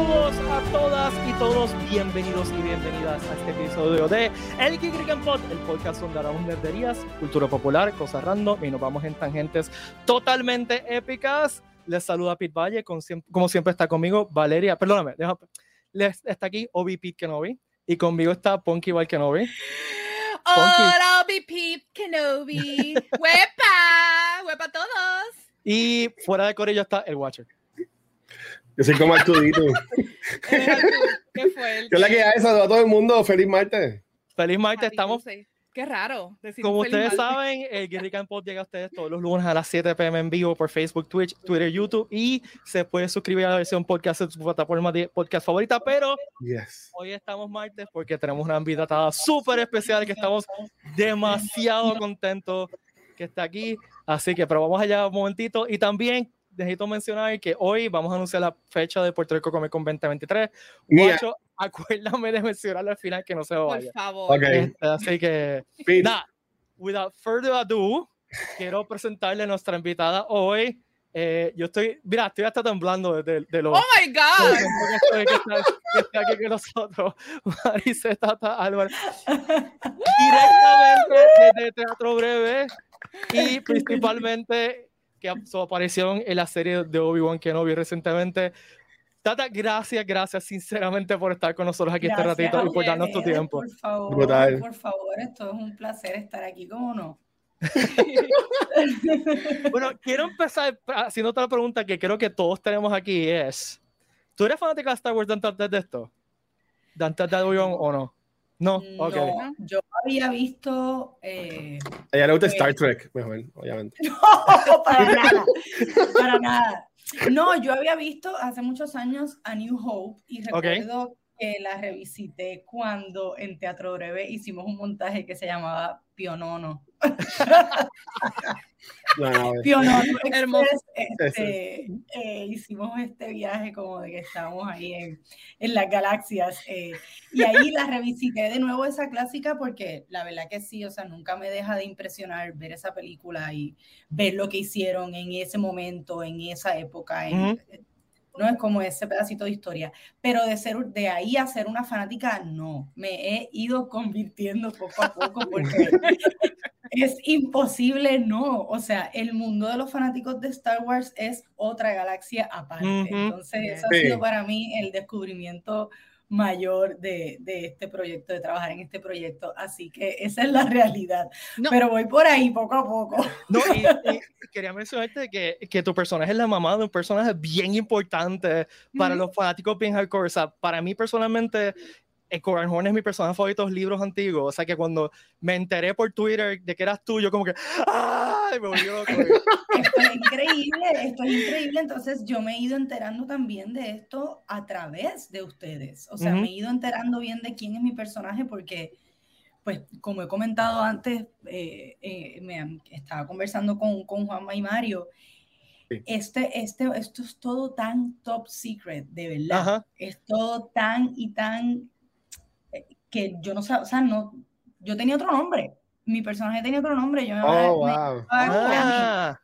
Saludos a todas y todos, bienvenidos y bienvenidas a este episodio de El Geek Pod, el podcast donde hablamos nerderías, cultura popular, cosas random y nos vamos en tangentes totalmente épicas. Les saluda Pete Valle, como siempre está conmigo Valeria, perdóname, les, está aquí Obi Pete Kenobi y conmigo está Ponky Val Kenobi. Hola, Obi Pete Kenobi. ¡Huepa! ¡Huepa a todos! Y fuera de Corillo está el Watcher. Yo soy como Artudito. ¿Qué fue? Yo la que a esa a todo el mundo. Feliz martes. Feliz martes. Estamos. Qué raro. Como ustedes saben, el Guerrilla Camp llega a ustedes todos los lunes a las 7 pm en vivo por Facebook, Twitch, Twitter, YouTube y se puede suscribir a la versión podcast de su plataforma de podcast favorita. Pero hoy estamos martes porque tenemos una invitada súper especial que estamos demasiado contentos que está aquí. Así que, pero vamos allá un momentito. Y también necesito mencionar que hoy vamos a anunciar la fecha de Puerto Rico Comic Con 2023. Guacho, acuérdame de mencionar al final que no se vaya. Por favor. Este, así que, nada, without further ado, quiero presentarle a nuestra invitada hoy. Eh, yo estoy, mira, estoy hasta temblando de, de, lo. ¡Oh my God! Que, está, aquí con nosotros, Mariceta Tata Álvarez. Directamente desde Teatro Breve y principalmente que aparición en la serie de Obi-Wan Kenobi recientemente. Tata, gracias, gracias sinceramente por estar con nosotros aquí este ratito y por darnos tu tiempo. Por favor, por favor, esto es un placer estar aquí, ¿cómo no? bueno, quiero empezar haciendo otra pregunta que creo que todos tenemos aquí es, ¿tú eres fanática de Star Wars antes de esto? ¿De antes de Obi-Wan o no? No, ok. yo había visto. Eh, a ella le gusta Star Trek, mejor, obviamente. No, para nada. Para nada. No, yo había visto hace muchos años a New Hope y recuerdo que la revisité cuando en Teatro Breve hicimos un montaje que se llamaba Pionono. Pionono Hermoso. Este, eh, hicimos este viaje como de que estábamos ahí en, en las galaxias eh, y ahí la revisité de nuevo esa clásica porque la verdad que sí, o sea, nunca me deja de impresionar ver esa película y ver lo que hicieron en ese momento, en esa época, en, no es como ese pedacito de historia, pero de ser de ahí a ser una fanática, no, me he ido convirtiendo poco a poco porque es imposible, no, o sea, el mundo de los fanáticos de Star Wars es otra galaxia aparte, entonces eso ha sido para mí el descubrimiento mayor de, de, este proyecto, de trabajar en este proyecto. Así que esa es la realidad. Pero voy por ahí poco a poco. No, y, quería mencionarte que, que, tu personaje es la mamá de un personaje bien importante para los fanáticos bien hardcore. O sea, para mí personalmente, el Coran Horn es mi personaje favorito de los libros antiguos. O sea que cuando me enteré por Twitter de que eras tú, yo como que ¡ay! Me volvió loco. Esto es increíble, esto es increíble. Entonces yo me he ido enterando también de esto a través de ustedes. O sea, me he ido enterando bien de quién es mi personaje porque, pues, como he comentado antes, eh, eh, me estaba conversando con, con Juanma y Mario. Este, este, esto es todo tan top secret, de verdad. Es todo tan y tan que yo no sé, o sea, no, yo tenía otro nombre, mi personaje tenía otro nombre, yo me, oh, wow. Ah.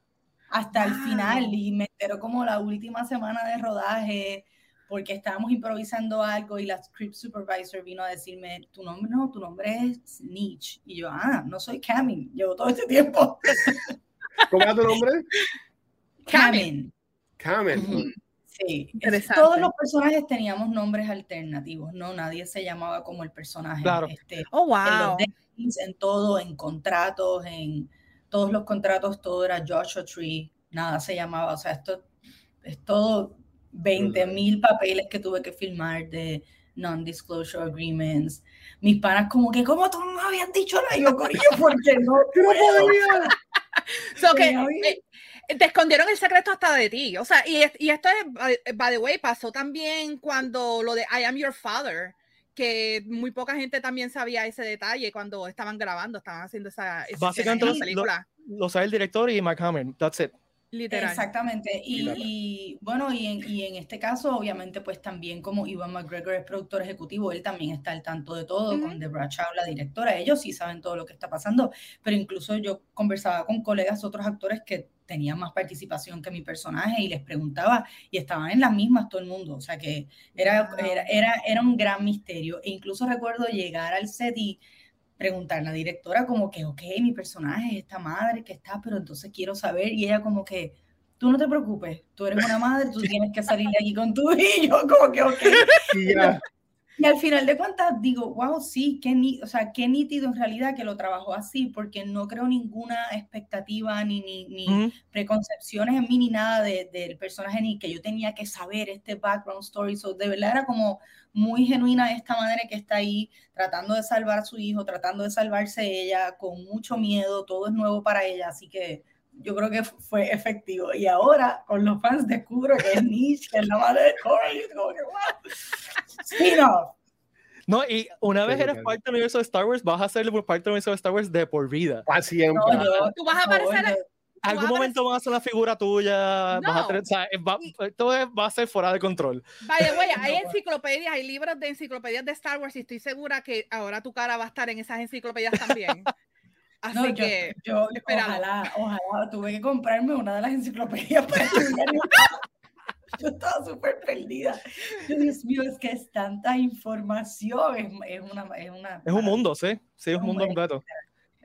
hasta el final y me enteró como la última semana de rodaje porque estábamos improvisando algo y la script supervisor vino a decirme, tu nombre no, tu nombre es Nietzsche. Y yo, ah, no soy Camin, llevo todo este tiempo. ¿Cómo es tu nombre? Camin. Camin. Sí, todos los personajes teníamos nombres alternativos, ¿no? Nadie se llamaba como el personaje. Claro. Este, oh, wow. En, todo, en contratos, en todos los contratos, todo era Joshua Tree, nada se llamaba, o sea, esto es todo 20 mil papeles que tuve que firmar de non-disclosure agreements. Mis panas como que, ¿cómo tú no me habías dicho nada? Yo, Corillo, porque no, no podía. so, que, te escondieron el secreto hasta de ti. O sea, y, y esto es, by the way, pasó también cuando lo de I am your father, que muy poca gente también sabía ese detalle cuando estaban grabando, estaban haciendo esa, esa película. Lo, sabe el director y Mark Hamill, that's it. Literal. Exactamente. Y, bueno, y en, y en, este caso, obviamente, pues también como Ivan McGregor es productor ejecutivo, él también está al tanto de todo, con Deborah Chow, la directora, ellos sí saben todo lo que está pasando, pero incluso yo conversaba con colegas, otros actores que tenían más participación que mi personaje y les preguntaba y estaban en las mismas todo el mundo, o sea que era, era, era, era un gran misterio. E incluso recuerdo llegar al set y preguntar a la directora como que, ok, mi personaje es esta madre que está, pero entonces quiero saber y ella como que, tú no te preocupes, tú eres una madre, tú tienes que salir de aquí con tu hijo, como que, ok. Y al final de cuentas digo, wow, sí, qué, o sea, qué nítido en realidad que lo trabajó así, porque no creo ninguna expectativa ni, ni, ni preconcepciones en mí ni nada del personaje, ni que yo tenía que saber este background story. So, de verdad era como muy genuina esta madre que está ahí tratando de salvar a su hijo, tratando de salvarse ella, con mucho miedo, todo es nuevo para ella, así que yo creo que fue efectivo. Y ahora con los fans descubro que es Niche, que es la madre de Corey, como que wow. No, y una vez eres parte del universo de Star Wars, vas a ser parte del universo de Star Wars de por vida. Para siempre. tú vas a aparecer. En algún momento van a hacer una figura tuya, vas a tener, o sea, va, todo va a ser fuera de control. Vaya, vaya, hay enciclopedias, hay libros de enciclopedias de Star Wars y estoy segura que ahora tu cara va a estar en esas enciclopedias también. Así no, que yo, yo ojalá, ojalá, tuve que comprarme una de las enciclopedias para estudiar. yo estaba súper perdida. Dios mío, es que es tanta información, es, es, una, es, una, es un mundo, sí, sí, es un mundo completo.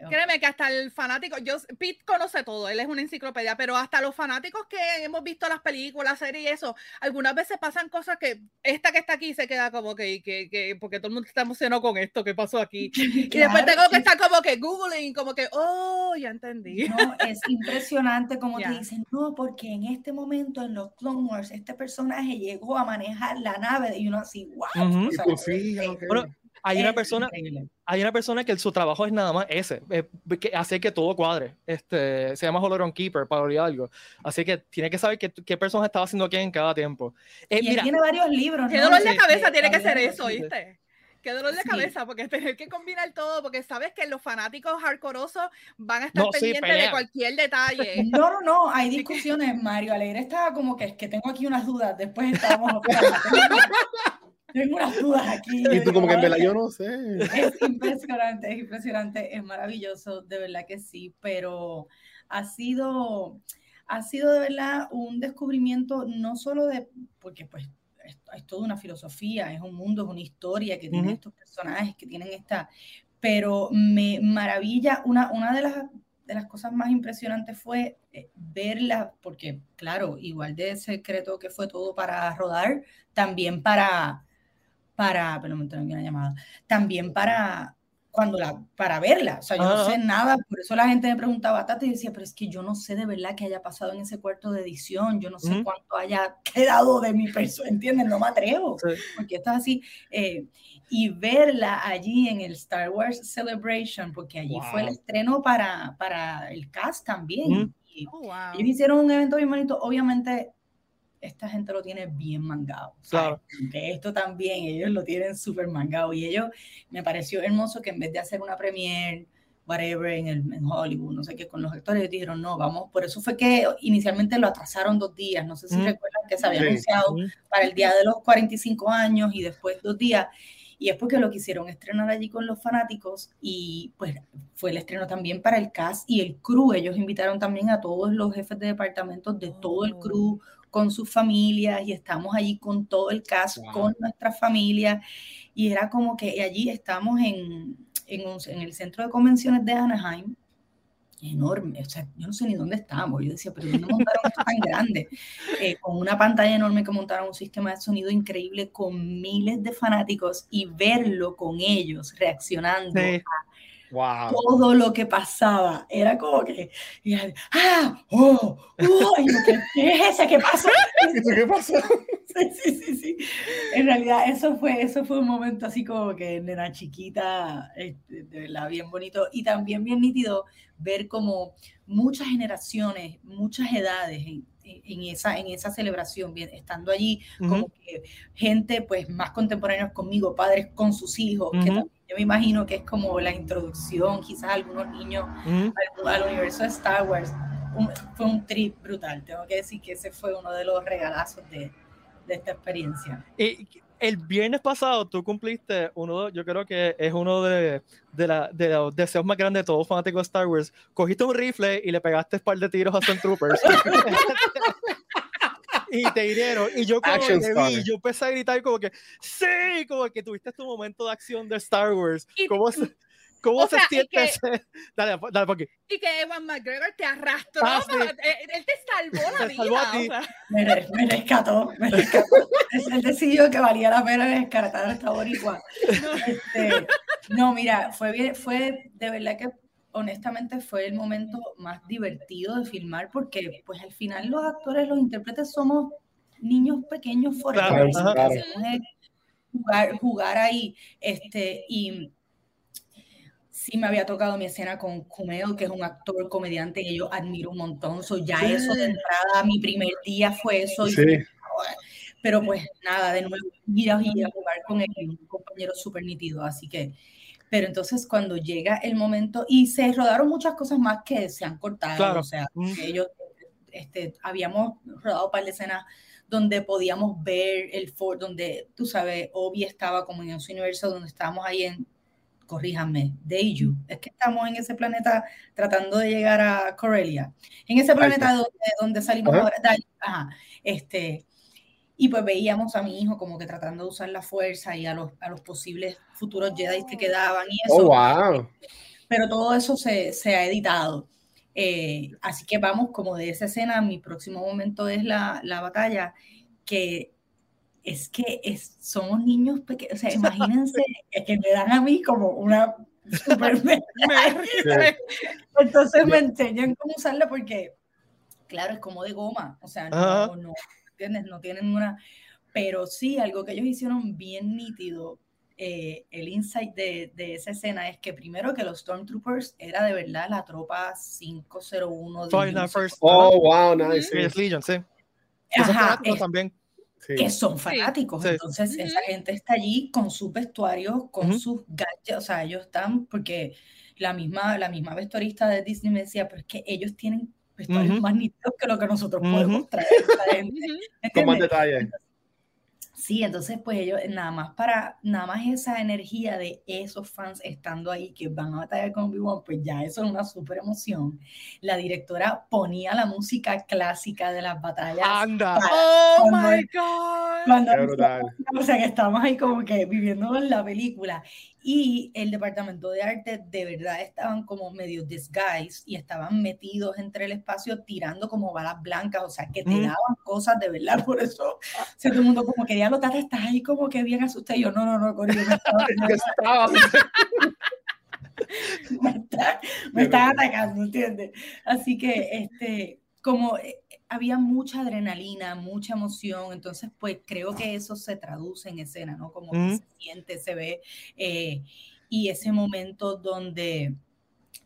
Créeme que hasta el fanático, yo, Pete conoce todo, él es una enciclopedia, pero hasta los fanáticos que hemos visto las películas, series y eso, algunas veces pasan cosas que esta que está aquí se queda como que, que, que porque todo el mundo está emocionado con esto que pasó aquí. y después tengo que estar como que googling, como que, oh, ya entendí. No, es impresionante como te dicen, no, porque en este momento en los Clone Wars este personaje llegó a manejar la nave y uno así, wow. Hay una persona, hay una persona que su trabajo es nada más ese, eh, que hace que todo cuadre. Este, se llama Holoron Keeper, para olvidar algo. Así que tiene que saber qué, qué persona estaba haciendo qué en cada tiempo. Eh, y tiene varios libros. Qué dolor de cabeza tiene que ser eso, ¿viste? Qué dolor de cabeza, porque tener que combinar todo, porque sabes que los fanáticos hardcoreosos van a estar pendientes de cualquier detalle. No, no, no, hay discusiones, Mario Alegre estaba como que es que tengo aquí unas dudas, después estábamos Tengo unas dudas aquí. Y tú como que en yo no sé. Es impresionante, es impresionante, es maravilloso, de verdad que sí, pero ha sido, ha sido de verdad un descubrimiento no solo de, porque pues es, es toda una filosofía, es un mundo, es una historia que tiene estos personajes, que tienen esta, pero me maravilla, una, una de las de las cosas más impresionantes fue eh, verla, porque claro, igual de secreto que fue todo para rodar, también para, para, pero me entró una llamada, también para cuando la, para verla, o sea, yo no sé nada, por eso la gente me preguntaba, Tati, y decía, pero es que yo no sé de verdad qué haya pasado en ese cuarto de edición, yo no sé cuánto haya quedado de mi persona, ¿entienden? No me atrevo, porque esto es así, eh, y verla allí en el Star Wars Celebration, porque allí fue el estreno para, para el cast también, y oh, ellos hicieron un evento bien bonito, obviamente esta gente lo tiene bien mangado. Claro. esto también, ellos lo tienen súper mangado. Y ellos, me pareció hermoso que en vez de hacer una premiere, whatever, en, el, en Hollywood, no sé qué, con los actores, dijeron, no, vamos, por eso fue que inicialmente lo atrasaron dos días. No sé si recuerdan que se había anunciado para el día de los 45 años y después dos días. Y es porque lo quisieron estrenar allí con los fanáticos y pues fue el estreno también para el cast y el crew. Ellos invitaron también a todos los jefes de departamentos de todo el crew, con sus familias y estamos allí con todo el caso, con nuestra familia. Y era como que allí estamos en, en, el centro de convenciones de Anaheim, enorme, o sea, yo no sé ni dónde estamos, yo decía, pero ¿dónde montaron esto tan grande? Eh, con una pantalla enorme que montaron un sistema de sonido increíble con miles de fanáticos y verlo con ellos reaccionando a todo lo que pasaba. Era como que, ¡ah! ¡oh! ¡oh! ¿Qué es ese? ¿Qué pasó? ¿Qué pasó? Sí, sí, sí, sí. En realidad, eso fue, eso fue un momento así como que nena chiquita, este, de verdad, bien bonito. Y también bien nítido ver como muchas generaciones, muchas edades en, en esa, en esa celebración, bien, estando allí, como que gente pues más contemporánea conmigo, padres con sus hijos, que también yo me imagino que es como la introducción, quizás algunos niños al, universo de Star Wars. fue un trip brutal, tengo que decir que ese fue uno de los regalazos de, de esta experiencia. Y el viernes pasado tú cumpliste uno, yo creo que es uno de, de, la, de los deseos más grandes de todo fanático de Star Wars. Cogiste un rifle y le pegaste un par de tiros a Troopers y te hirieron. Y yo como que vi, yo empecé a gritar como que, sí, como que tuviste tu momento de acción de Star Wars. ¿Cómo se, cómo se siente ese? Dale, dale, por aquí. Y que Ewan McGregor te arrastró, ah, él, te salvó la vida. Me, me, rescató, me rescató. él decidió que valía la pena descartar a esta boricua. No. Este, no, mira, fue, bien, fue de verdad que honestamente fue el momento más divertido de filmar porque pues al final los actores, los intérpretes somos niños pequeños fuertes. Jugar, jugar ahí este, y sí me había tocado mi escena con Kumeo, que es un actor, comediante que yo admiro un montón. So, ya eso de entrada, mi primer día fue eso. pero pues nada, de nuevo, ir a, jugar con él, un compañero súper nítido. Así que pero entonces cuando llega el momento, y se rodaron muchas cosas más que se han cortado, o sea, ellos, este, habíamos rodado un par de escenas donde podíamos ver el fort, donde, tú sabes, Obi estaba como en su universo, donde estábamos ahí en, corríjanme, Deiju, es que estamos en ese planeta tratando de llegar a Corellia, en ese planeta donde, donde salimos ahora, ajá, este, y pues veíamos a mi hijo como que tratando de usar la fuerza y a los, a los posibles futuros Jedi que quedaban y eso. Oh, wow. Pero todo eso se, se ha editado. Eh, así que vamos como de esa escena, mi próximo momento es la, la batalla, que es que es, somos niños pequeños, o sea, imagínense que me dan a mí como una super Entonces me enseñan cómo usarla porque, claro, es como de goma, o sea, no, no, no tienen una... Pero sí, algo que ellos hicieron bien nítido, eh, el insight de, de, esa escena es que primero que los Stormtroopers era de verdad la tropa 501 de First, Oh, wow, nice. Legion, sí. Ajá, también. Que son fanáticos. Entonces, esa gente está allí con sus vestuarios, con sus gadgets. O sea, ellos están, porque la misma, la misma vestuarista de Disney me decía, pero es que ellos tienen vestuarios más nítidos que lo que nosotros podemos traer. Con más detalle. Sí, entonces pues ellos nada más para, nada más esa energía de esos fans estando ahí que van a batallar con Obi-Wan, pues ya eso es una súper emoción. La directora ponía la música clásica de las batallas. ¡Anda! ¡Oh, my God! o sea que estábamos ahí como que viviendo la película y el departamento de arte de verdad estaban como medio disguised y estaban metidos entre el espacio tirando como balas blancas, o sea, que te daban cosas de verdad, por eso, o sea, todo el mundo como que ya lo estás ahí como que bien asustado, y yo, no, no, no, Corio, me estaba... me, están atacando, ¿entiendes? Así que, este, como eh, había mucha adrenalina, mucha emoción, entonces pues creo que eso se traduce en escena, ¿no? Como se siente, se ve, eh, y ese momento donde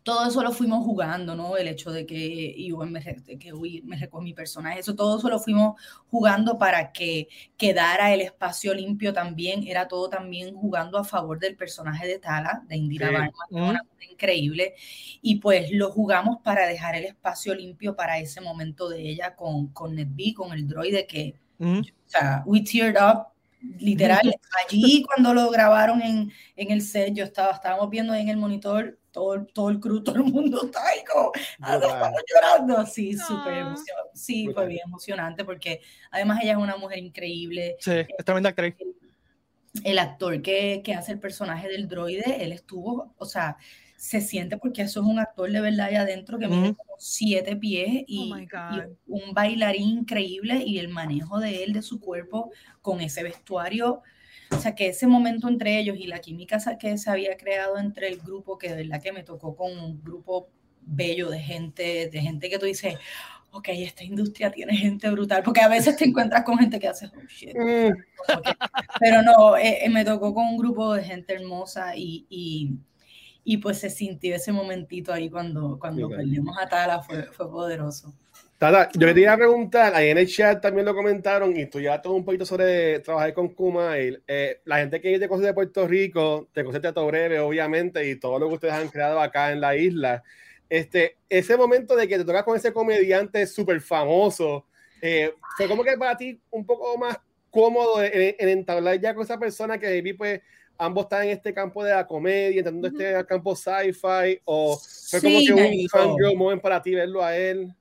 todo eso lo fuimos jugando, ¿no? El hecho de que Iwan me, que me recogió mi personaje, eso todo eso lo fuimos jugando para que quedara el espacio limpio también, era todo también jugando a favor del personaje de Tala, de Indira sí. una cosa increíble, y pues lo jugamos para dejar el espacio limpio para ese momento de ella con, con NetB, con el droide que, o sea, we teared up literal, allí cuando lo grabaron en, en el set, yo estaba, estábamos viendo en el monitor todo, todo el crew, todo el mundo está ahí como, ah, estamos llorando. Sí, súper ah. emocionante. Sí, fue bien emocionante porque además ella es una mujer increíble. Sí, es tremenda actriz. El actor que, que hace el personaje del droide, él estuvo, o sea, se siente porque eso es un actor de verdad ahí adentro que mide como siete pies y, oh y, un bailarín increíble y el manejo de él, de su cuerpo, con ese vestuario. O sea, que ese momento entre ellos y la química que se había creado entre el grupo, que de verdad que me tocó con un grupo bello de gente, de gente que tú dices, ok, esta industria tiene gente brutal, porque a veces te encuentras con gente que hace, oh, shit. Mm. Pero no, eh, eh, me tocó con un grupo de gente hermosa y, y, y, pues se sintió ese momentito ahí cuando, cuando perdimos a Tala, fue, fue poderoso. Tata, yo le a preguntar, ahí en el chat también lo comentaron y tú ya todo un poquito sobre trabajar con Kumail. Eh, la gente que te conoce de Puerto Rico, te conoce de Breve, obviamente, y todo lo que ustedes han creado acá en la isla. Este, ese momento de que te tocas con ese comediante súper famoso, eh, fue como que para ti un poco más cómodo en, entablar ya con esa persona que maybe pues ambos están en este campo de la comedia, entrando este campo sci-fi, o fue como que un fangirl moment para ti verlo a él?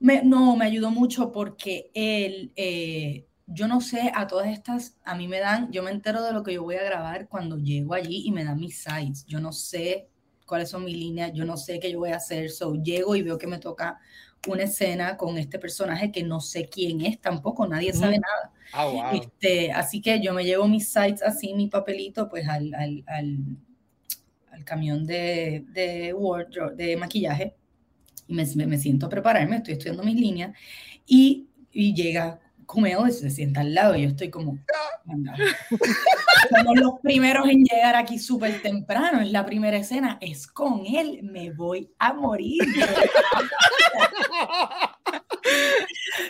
no, me ayudó mucho porque él, eh, yo no sé, a todas estas, a mí me dan, yo me entero de lo que yo voy a grabar cuando llego allí y me dan mis sites. Yo no sé cuáles son mis líneas, yo no sé qué yo voy a hacer, so llego y veo que me toca una escena con este personaje que no sé quién es tampoco, nadie sabe nada. Ah, este, así que yo me llevo mis sites así, mi papelito, pues al, al, al, camión de, de, wardrobe, de maquillaje y me, me, siento a prepararme, estoy estudiando mis líneas y, y llega Kumeo se sienta al lado y yo estoy como, somos los primeros en llegar aquí súper temprano, en la primera escena, es con él, me voy a morir.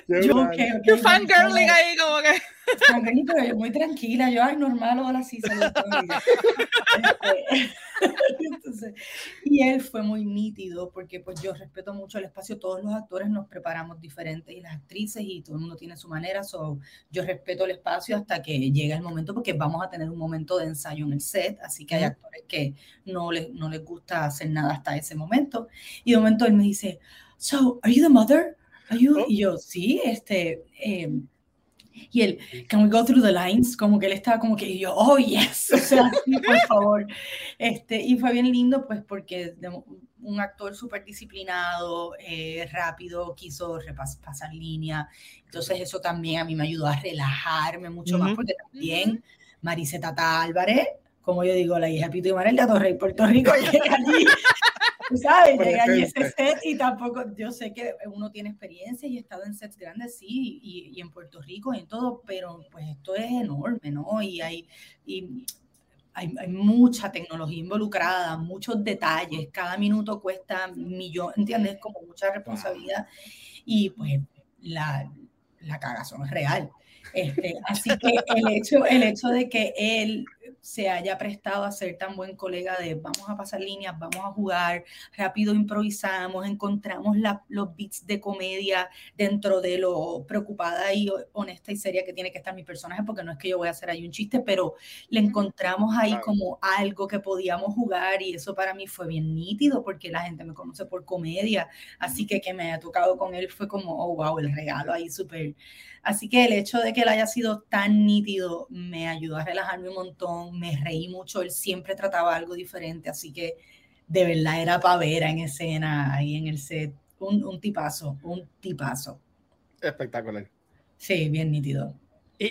yo, okay, okay, fangirling ahí como que pero yo muy tranquila, yo, ay, normal, hola, sí, saludos. Entonces, y él fue muy nítido porque pues yo respeto mucho el espacio, todos los actores nos preparamos diferentes y las actrices y todo el mundo tiene su manera, so, yo respeto el espacio hasta que llega el momento porque vamos a tener un momento de ensayo en el set, así que hay actores que no les, no les gusta hacer nada hasta ese momento. Y de momento él me dice, so, are you the mother? Are you? Oh. Y yo, sí, este... Eh, y él, can we go through the lines? Como que él estaba como que, yo, oh, yes, o sea, sí, por favor. Este, y fue bien lindo, pues, porque un actor súper disciplinado, eh, rápido, quiso repasar línea. Entonces, eso también a mí me ayudó a relajarme mucho más, porque también Mariseta Álvarez, como yo digo, la hija Pito y Marel de Torrey, Puerto Rico, llega allí ¿sabes? Llega allí ese set y tampoco, yo sé que uno tiene experiencia y he estado en sets grandes, sí, y, y en Puerto Rico y en todo, pero pues esto es enorme, ¿no? Y hay, y hay, hay, mucha tecnología involucrada, muchos detalles, cada minuto cuesta millón, ¿entiendes? Como mucha responsabilidad y pues la, la cagazón es real. Este, así que el hecho, el hecho de que él se haya prestado a ser tan buen colega de vamos a pasar líneas, vamos a jugar, rápido improvisamos, encontramos los beats de comedia dentro de lo preocupada y honesta y seria que tiene que estar mi personaje, porque no es que yo voy a hacer ahí un chiste, pero le encontramos ahí como algo que podíamos jugar y eso para mí fue bien nítido porque la gente me conoce por comedia, así que que me haya tocado con él fue como, oh, wow, el regalo ahí súper Así que el hecho de que él haya sido tan nítido me ayudó a relajarme un montón, me reí mucho, él siempre trataba algo diferente, así que de verdad era pavera en escena ahí en el set, un, un tipazo, un tipazo. Espectacular. Sí, bien nítido.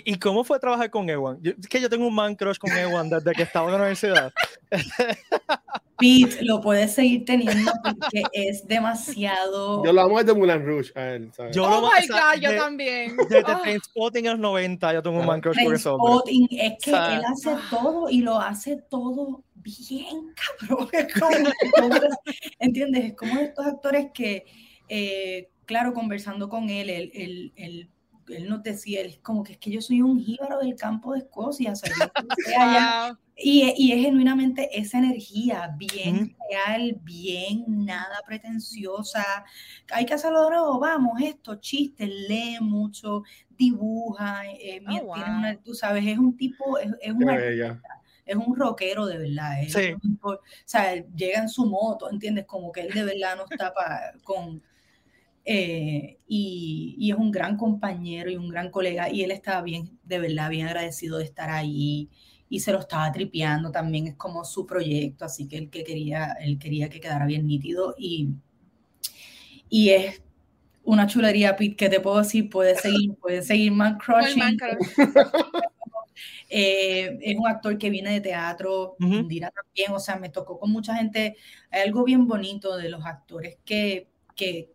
¿Y, cómo fue trabajar con Ewan? es que yo tengo un man crush con Ewan desde que estaba en la universidad. Pete, lo puedes seguir teniendo porque es demasiado. Yo lo amo desde Mulan Rouge a él, Yo oh my God, yo también. Desde oh. Spotting en los 90, yo tengo un man crush por eso. Spotting es que él hace todo y lo hace todo bien, cabrón. ¿Entiendes? Es como estos actores que, eh, claro, conversando con él, él, él, él él nos decía, él es como que es que yo soy un jíbaro del campo de Escocia, y, y, es genuinamente esa energía bien real, bien nada pretenciosa. Hay que hacerlo de nuevo, vamos, esto, chistes, lee mucho, dibuja, eh, oh, tú sabes, es un tipo, es, es un es un rockero de verdad. o sea, llega en su moto, ¿entiendes? Como que él de verdad no está con, eh, y, es un gran compañero y un gran colega y él estaba bien, de verdad, bien agradecido de estar ahí y se lo estaba tripeando también, es como su proyecto, así que él, que quería, él quería que quedara bien nítido y, y es una chulería, Pete, que te puedo decir, puede seguir, puede seguir Man Crushing. Eh, es un actor que viene de teatro, dirá también, o sea, me tocó con mucha gente, hay algo bien bonito de los actores que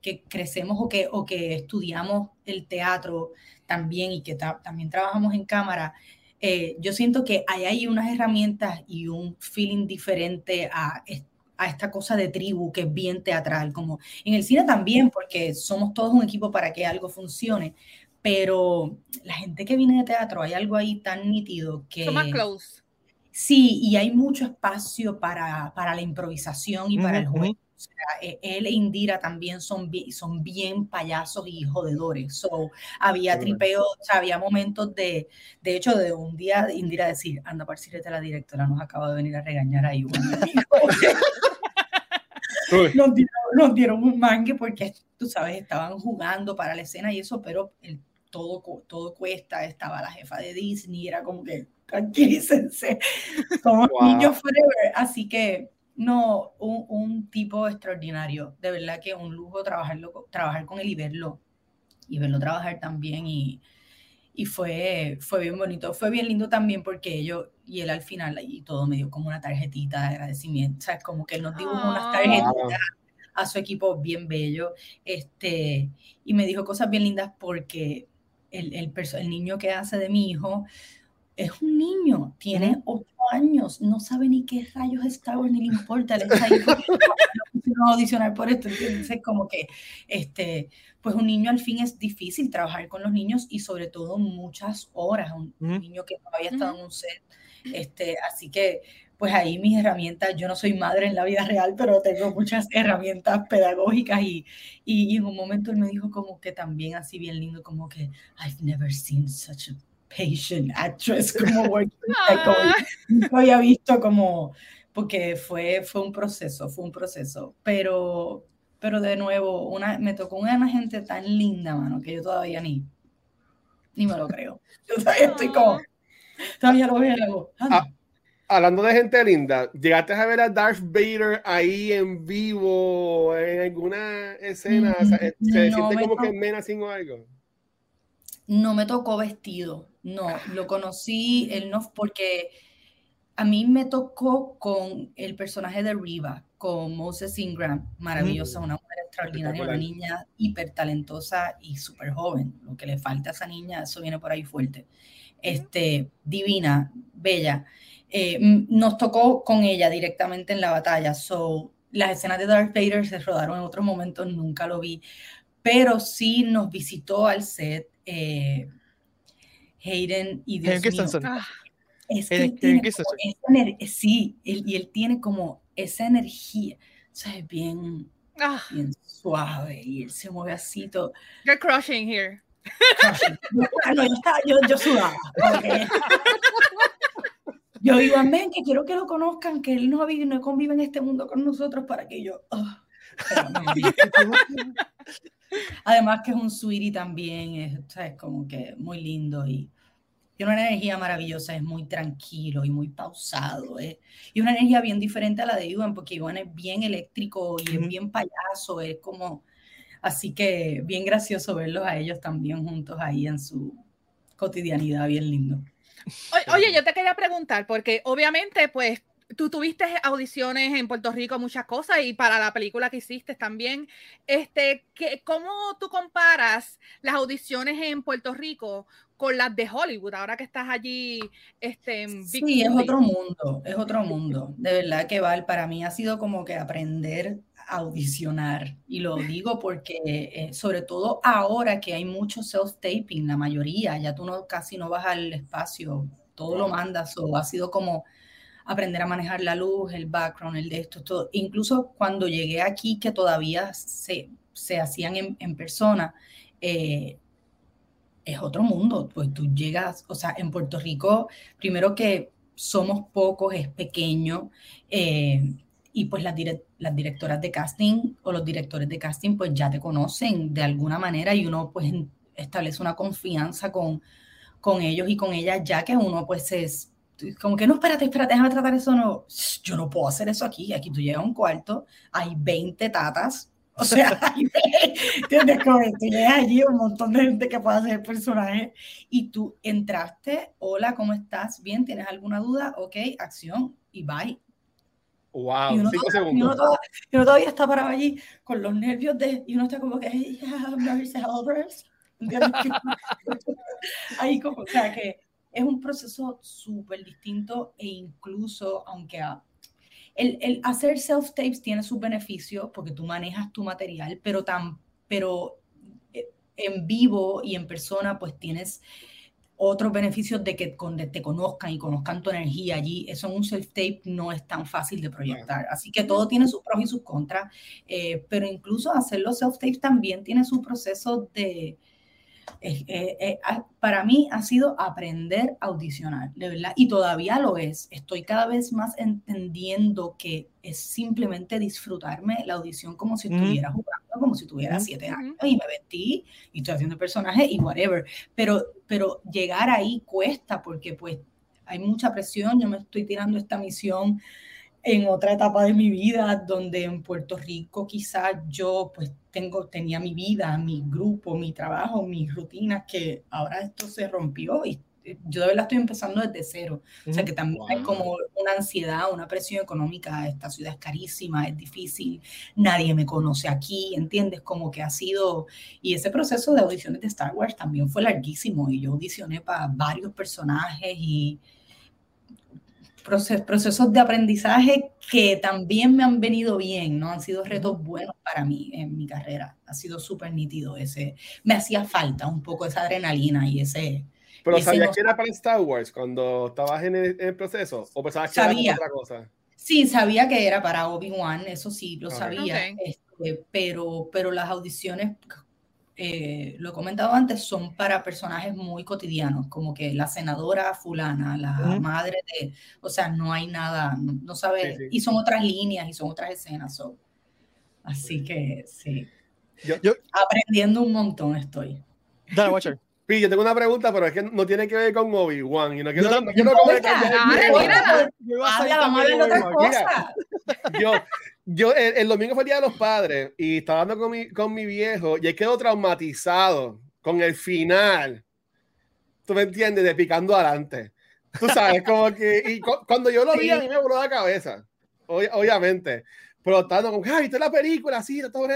que, crecemos o que, o que estudiamos el teatro también y que también trabajamos en cámara, eh, yo siento que hay ahí unas herramientas y un feeling diferente a, a esta cosa de tribu que es bien teatral, como en el cine también, porque somos todos un equipo para que algo funcione, pero la gente que viene de teatro, hay algo ahí tan nítido que... Son más close. Sí, y hay mucho espacio para, para la improvisación y para el juego. E, él e Indira también son, son bien payasos y jodedores. So, había tripeo, o sea, había momentos de, de hecho, de un día Indira decir, anda, parcirete la directora, nos acaba de venir a regañar ahí. nos, dieron, nos dieron un mangue porque, tú sabes, estaban jugando para la escena y eso, pero el, todo, todo cuesta, estaba la jefa de Disney, era como que tranquilícense, somos niños forever, así que no, un, un, tipo extraordinario, de verdad que un lujo trabajarlo, trabajar con él y verlo, y verlo trabajar también y, y fue, fue bien bonito, fue bien lindo también porque yo y él al final y todo me dio como una tarjetita de agradecimiento, o sea, como que él nos dibujó unas ah. tarjetitas a su equipo bien bello, este, y me dijo cosas bien lindas porque el, el, el niño que hace de mi hijo, es un niño, tiene ocho años, no sabe ni qué rayos es Star Wars, ni le importa, le está ahí no audicionar por esto, entonces como que, este, pues un niño al fin es difícil trabajar con los niños y sobre todo muchas horas, un, niño que no había estado en un set, este, así que pues ahí mis herramientas, yo no soy madre en la vida real, pero tengo muchas herramientas pedagógicas y, y, y en un momento él me dijo como que también así bien lindo, como que I've never seen such a patient actress como ah. nunca había visto como porque fue fue un proceso fue un proceso. Pero pero de nuevo una me tocó una gente tan linda mano que yo todavía ni ni me lo creo. Yo todavía estoy como ah. todavía lo veo ah, hablando de gente linda llegaste a ver a Darth Vader ahí en vivo en alguna escena se, mm, siente como que en o algo no me tocó vestido no, lo conocí, él no, porque a mí me tocó con el personaje de Riva, con Moses Ingram, maravillosa, mm. una mujer extraordinaria, una niña hiper talentosa y súper joven. Lo que le falta a esa niña, eso viene por ahí fuerte. Este, divina, bella. Eh, nos tocó con ella directamente en la batalla. So, las escenas de Darth Vader se rodaron en otros momentos, nunca lo vi, pero sí nos visitó al set. Eh, Hayden y Dios mío, ah, es que tiene como sí, y él tiene como esa energía, o sea, es bien, ah. bien suave y él se mueve así todo. You're crushing here. No, yo, estaba, yo, yo sudaba. Yo digo, amén, que quiero que lo conozcan, que él no, vive, no convive en este mundo con nosotros para que yo... Ah, Además que es un sweetie también, es, es como que muy lindo y tiene una energía maravillosa, es muy tranquilo y muy pausado. ¿eh? Y una energía bien diferente a la de Iván, porque Iván es bien eléctrico y es bien payaso, es como... Así que bien gracioso verlos a ellos también juntos ahí en su cotidianidad, bien lindo. Oye, yo te quería preguntar, porque obviamente, pues tú tuviste audiciones en Puerto Rico, muchas cosas, y para la película que hiciste también. Este, ¿qué, ¿Cómo tú comparas las audiciones en Puerto Rico con las de Hollywood, ahora que estás allí? Este, sí, es otro mundo, es otro mundo. De verdad que Val, para mí ha sido como que aprender a audicionar. Y lo digo porque, eh, sobre todo ahora que hay mucho self-taping, la mayoría, ya tú no, casi no vas al espacio, todo lo mandas, o ha sido como aprender a manejar la luz, el background, el de esto, todo. Incluso cuando llegué aquí, que todavía se, se hacían en, en persona, eh, es otro mundo. Pues tú llegas, o sea, en Puerto Rico, primero que somos pocos, es pequeño, eh, y pues las, las directoras de casting o los directores de casting pues ya te conocen de alguna manera y uno pues establece una confianza con, con ellos y con ellas ya que uno pues es como que no, espérate, espérate, déjame tratar eso, no, yo no puedo hacer eso aquí, aquí tú llegas a un cuarto, hay 20 tatas, o sea, tienes llegas allí un montón de gente que puede hacer el personaje y tú entraste, hola, ¿cómo estás? Bien, ¿tienes alguna duda? Ok, acción y bye. Wow, y uno, cinco todavía, segundos. Y uno, todavía, está parado allí con los nervios de, y uno está como que, hey, Ahí como, o sea, que es un proceso súper distinto e incluso, aunque el, el, hacer self-tapes tiene sus beneficios porque tú manejas tu material, pero, tan, pero eh, en vivo y en persona pues tienes otros beneficios de que te conozcan y conozcan tu energía allí. Eso en un self-tape no es tan fácil de proyectar. Así que todo tiene sus pros y sus contras, eh, pero incluso hacer los self-tapes también tiene su proceso de, eh, eh, para mí ha sido aprender a audicionar, de verdad, y todavía lo es. Estoy cada vez más entendiendo que es simplemente disfrutarme la audición como si estuviera jugando, como si tuviera siete años y me vestí y estoy haciendo personaje y whatever. Pero, pero llegar ahí cuesta porque pues hay mucha presión, yo me estoy tirando esta misión en otra etapa de mi vida, donde en Puerto Rico quizás yo pues tengo, tenía mi vida, mi grupo, mi trabajo, mis rutinas, que ahora esto se rompió y eh, yo de verdad estoy empezando desde cero. O sea que también hay como una ansiedad, una presión económica. Esta ciudad es carísima, es difícil, nadie me conoce aquí, ¿entiendes? Como que ha sido. Y ese proceso de audiciones de Star Wars también fue larguísimo y yo audicioné para varios personajes y procesos de aprendizaje que también me han venido bien, ¿no? Han sido retos buenos para mí en mi carrera. Ha sido súper nítido ese. Me hacía falta un poco esa adrenalina y ese... ¿Pero sabías que era para Star Wars cuando estabas en el, proceso? ¿O pensabas que era otra cosa? Sí, sabía que era para Obi-Wan, eso sí, lo sabía. Este, pero, pero las audiciones eh, lo he comentado antes, son para personajes muy cotidianos, como que la senadora fulana, la madre de, o sea, no hay nada, no, sabe, y son otras líneas y son otras escenas. Así que sí. Yo, Aprendiendo un montón estoy. Dale, Watcher. Pi, yo tengo una pregunta, pero es que no tiene que ver con Obi-Wan. Y no quiero, yo no, Yo, yo el, domingo fue el Día de los Padres y estaba hablando con mi, con mi viejo y él quedó traumatizado con el final. ¿Tú me entiendes? De picando adelante. Tú sabes, como que... Y cuando yo lo vi, a mí me voló la cabeza. obviamente. Pero estando como, ay, es la película, sí, todo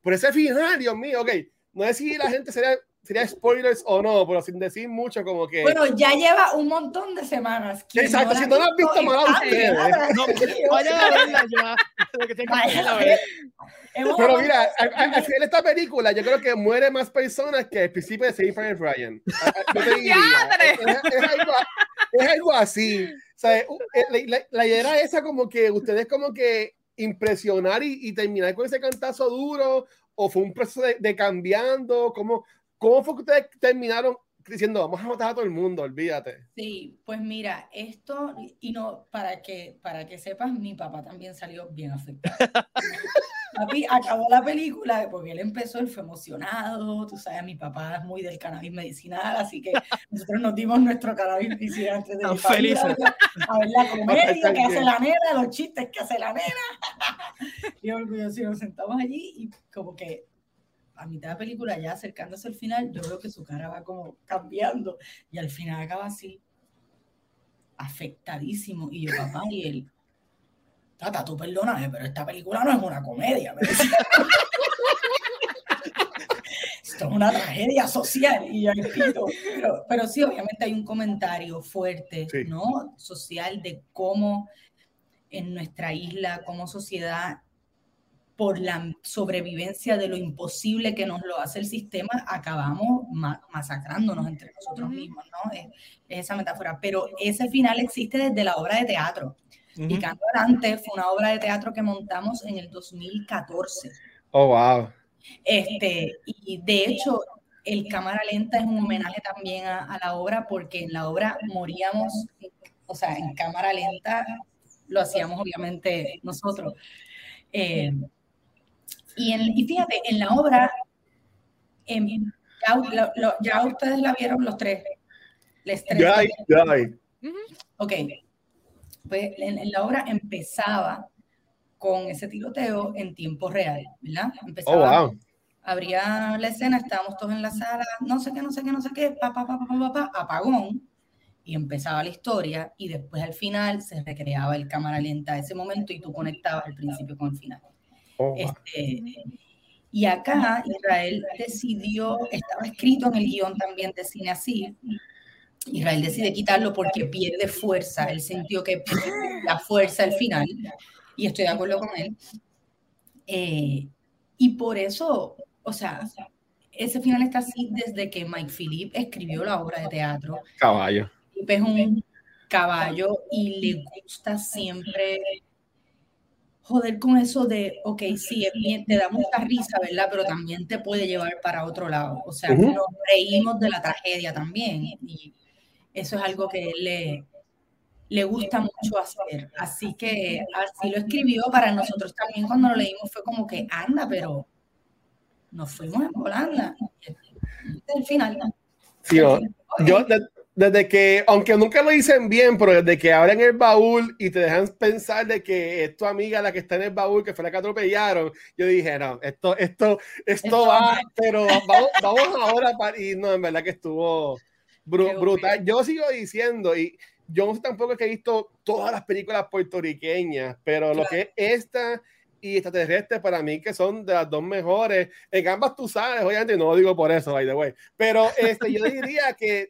Por ese final, Dios mío, ok. No sé si la gente sería sería spoilers o no, pero sin decir mucho, como que. Bueno, ya lleva un montón de semanas. Exacto, si no lo has visto, mal a ustedes. No, vayan a verla ya. Pero mira, al, final de esta película, yo creo que muere más personas que el principio de Saving Ryan. es, algo, así. O sea, la, la, idea era esa como que ustedes como que impresionar y, y, terminar con ese cantazo duro o fue un proceso de, de cambiando, como ¿Cómo fue que ustedes terminaron diciendo, vamos a matar a todo el mundo, olvídate? Sí, pues mira, esto, y no, para que, para que sepas, mi papá también salió bien afectado. Papi acabó la película porque él empezó, él fue emocionado, tú sabes, mi papá es muy del cannabis medicinal, así que nosotros nos dimos nuestro cannabis medicinal antes de ir felices. A, ver la comedia que hace la nena, los chistes que hace la nena. y orgulloso, nos sentamos allí y como que a mitad de la película, ya acercándose al final, yo veo que su cara va como cambiando y al final acaba así, afectadísimo. Y yo, papá, y él, Tata, tú perdóname, pero esta película no es una comedia. Esto es una tragedia social. Y yo pero, pero sí, obviamente hay un comentario fuerte, ¿no? Social de cómo en nuestra isla, como sociedad, por la sobrevivencia de lo imposible que nos lo hace el sistema, acabamos masacrándonos entre nosotros mismos, ¿no? Es, esa metáfora. Pero ese final existe desde la obra de teatro. Y Canto Adelante fue una obra de teatro que montamos en el 2014. Oh, wow. Este, y de hecho, el Cámara Lenta es un homenaje también a, la obra, porque en la obra moríamos, o sea, en Cámara Lenta lo hacíamos obviamente nosotros. Eh, y, fíjate, en la obra, em, ya, ustedes la vieron los tres. ya, ya. Ok. Pues en, la obra empezaba con ese tiroteo en tiempo real, ¿verdad? Empezaba, oh, wow. Abría la escena, estábamos todos en la sala, no sé qué, no sé qué, no sé qué, pa, pa, pa, pa, pa, apagón, y empezaba la historia, y después al final se recreaba el cámara lenta ese momento y tú conectabas el principio con el final. Oh, este, y acá Israel decidió, estaba escrito en el guion también de cine así, Israel decide quitarlo porque pierde fuerza, él sintió que la fuerza al final, y estoy de acuerdo con él. Eh, y por eso, o sea, ese final está así desde que Mike Philip escribió la obra de teatro. Caballo. Es un caballo y le gusta siempre joder con eso de, ok, sí, te da mucha risa, ¿verdad? Pero también te puede llevar para otro lado. O sea, nos reímos de la tragedia también. Y eso es algo que le, le gusta mucho hacer. Así que así lo escribió para nosotros también cuando lo leímos fue como que anda, pero nos fuimos en Holanda. el final. Sí, yo, desde que, aunque nunca lo dicen bien, pero desde que abren el baúl y te dejan pensar de que es tu amiga la que está en el baúl, que fue la que atropellaron, yo dije, no, esto, esto, esto, va, pero vamos, vamos ahora para, y no, en verdad que estuvo brutal. Yo sigo diciendo, y yo no sé tampoco que he visto todas las películas puertorriqueñas, pero lo que es esta y extraterrestre para mí que son de las dos mejores. En ambas tú sabes, obviamente no lo digo por eso, by the way, pero este, yo diría que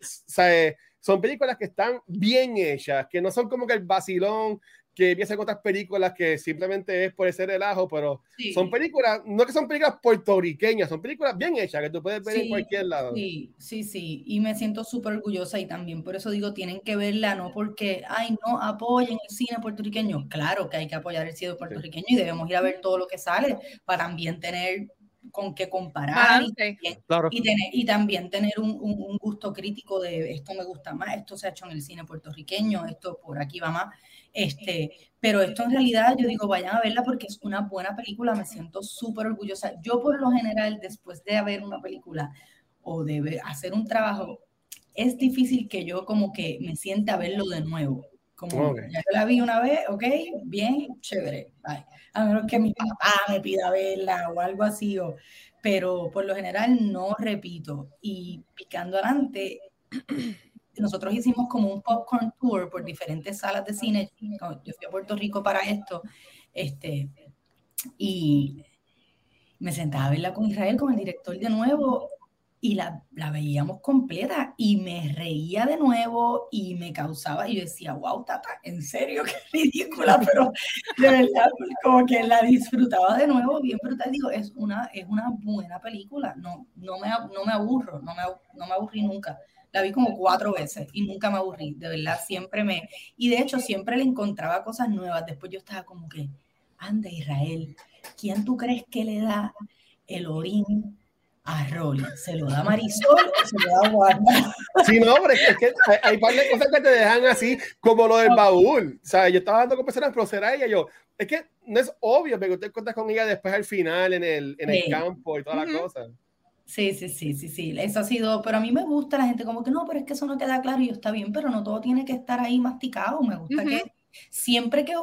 son películas que están bien hechas, que no son como que el vacilón que empieza con otras películas que simplemente es por ese relajo, pero son películas, no que son películas puertorriqueñas, son películas bien hechas que tú puedes ver en cualquier lado. Sí, sí, sí, y me siento súper orgullosa y también por eso digo, tienen que verla, no porque, ay, no, apoyen el cine puertorriqueño. Claro que hay que apoyar el cine puertorriqueño y debemos ir a ver todo lo que sale para también tener con qué comparar y, tener, y, también tener un, un, gusto crítico de esto me gusta más, esto se ha hecho en el cine puertorriqueño, esto por aquí va más. Este, pero esto en realidad yo digo, vayan a verla porque es una buena película, me siento súper orgullosa. Yo por lo general, después de ver una película o de hacer un trabajo, es difícil que yo como que me sienta a verlo de nuevo. Como ya la vi una vez, ok, bien, chévere, bye. A menos que mi papá me pida verla o algo así, o, pero por lo general no repito. Y picando adelante, nosotros hicimos como un popcorn tour por diferentes salas de cine. Yo fui a Puerto Rico para esto. Este, y me sentaba a verla con Israel, con el director de nuevo, y la, la, veíamos completa y me reía de nuevo y me causaba, y yo decía, wow, tata, en serio, qué ridícula, pero de verdad, como que la disfrutaba de nuevo, bien brutal, digo, es una, es una buena película, no, no, me, no me aburro, no me, no me aburrí nunca. La vi como cuatro veces y nunca me aburrí, de verdad, siempre me... Y de hecho, siempre le encontraba cosas nuevas. Después yo estaba como que, anda Israel, ¿quién tú crees que le da el orín a Rolly? ¿Se lo da Marisol o se lo da Wanda? Sí, no, pero es que hay, varias cosas que te dejan así, como lo del baúl. O sea, yo estaba dando con personas, pero será ella. Yo, es que no es obvio, pero usted cuenta con ella después al final en el, en el campo y toda la cosa. Sí, sí, sí, sí, sí, eso ha sido, pero a mí me gusta la gente como que no, pero es que eso no queda claro y yo está bien, pero no todo tiene que estar ahí masticado, me gusta que siempre que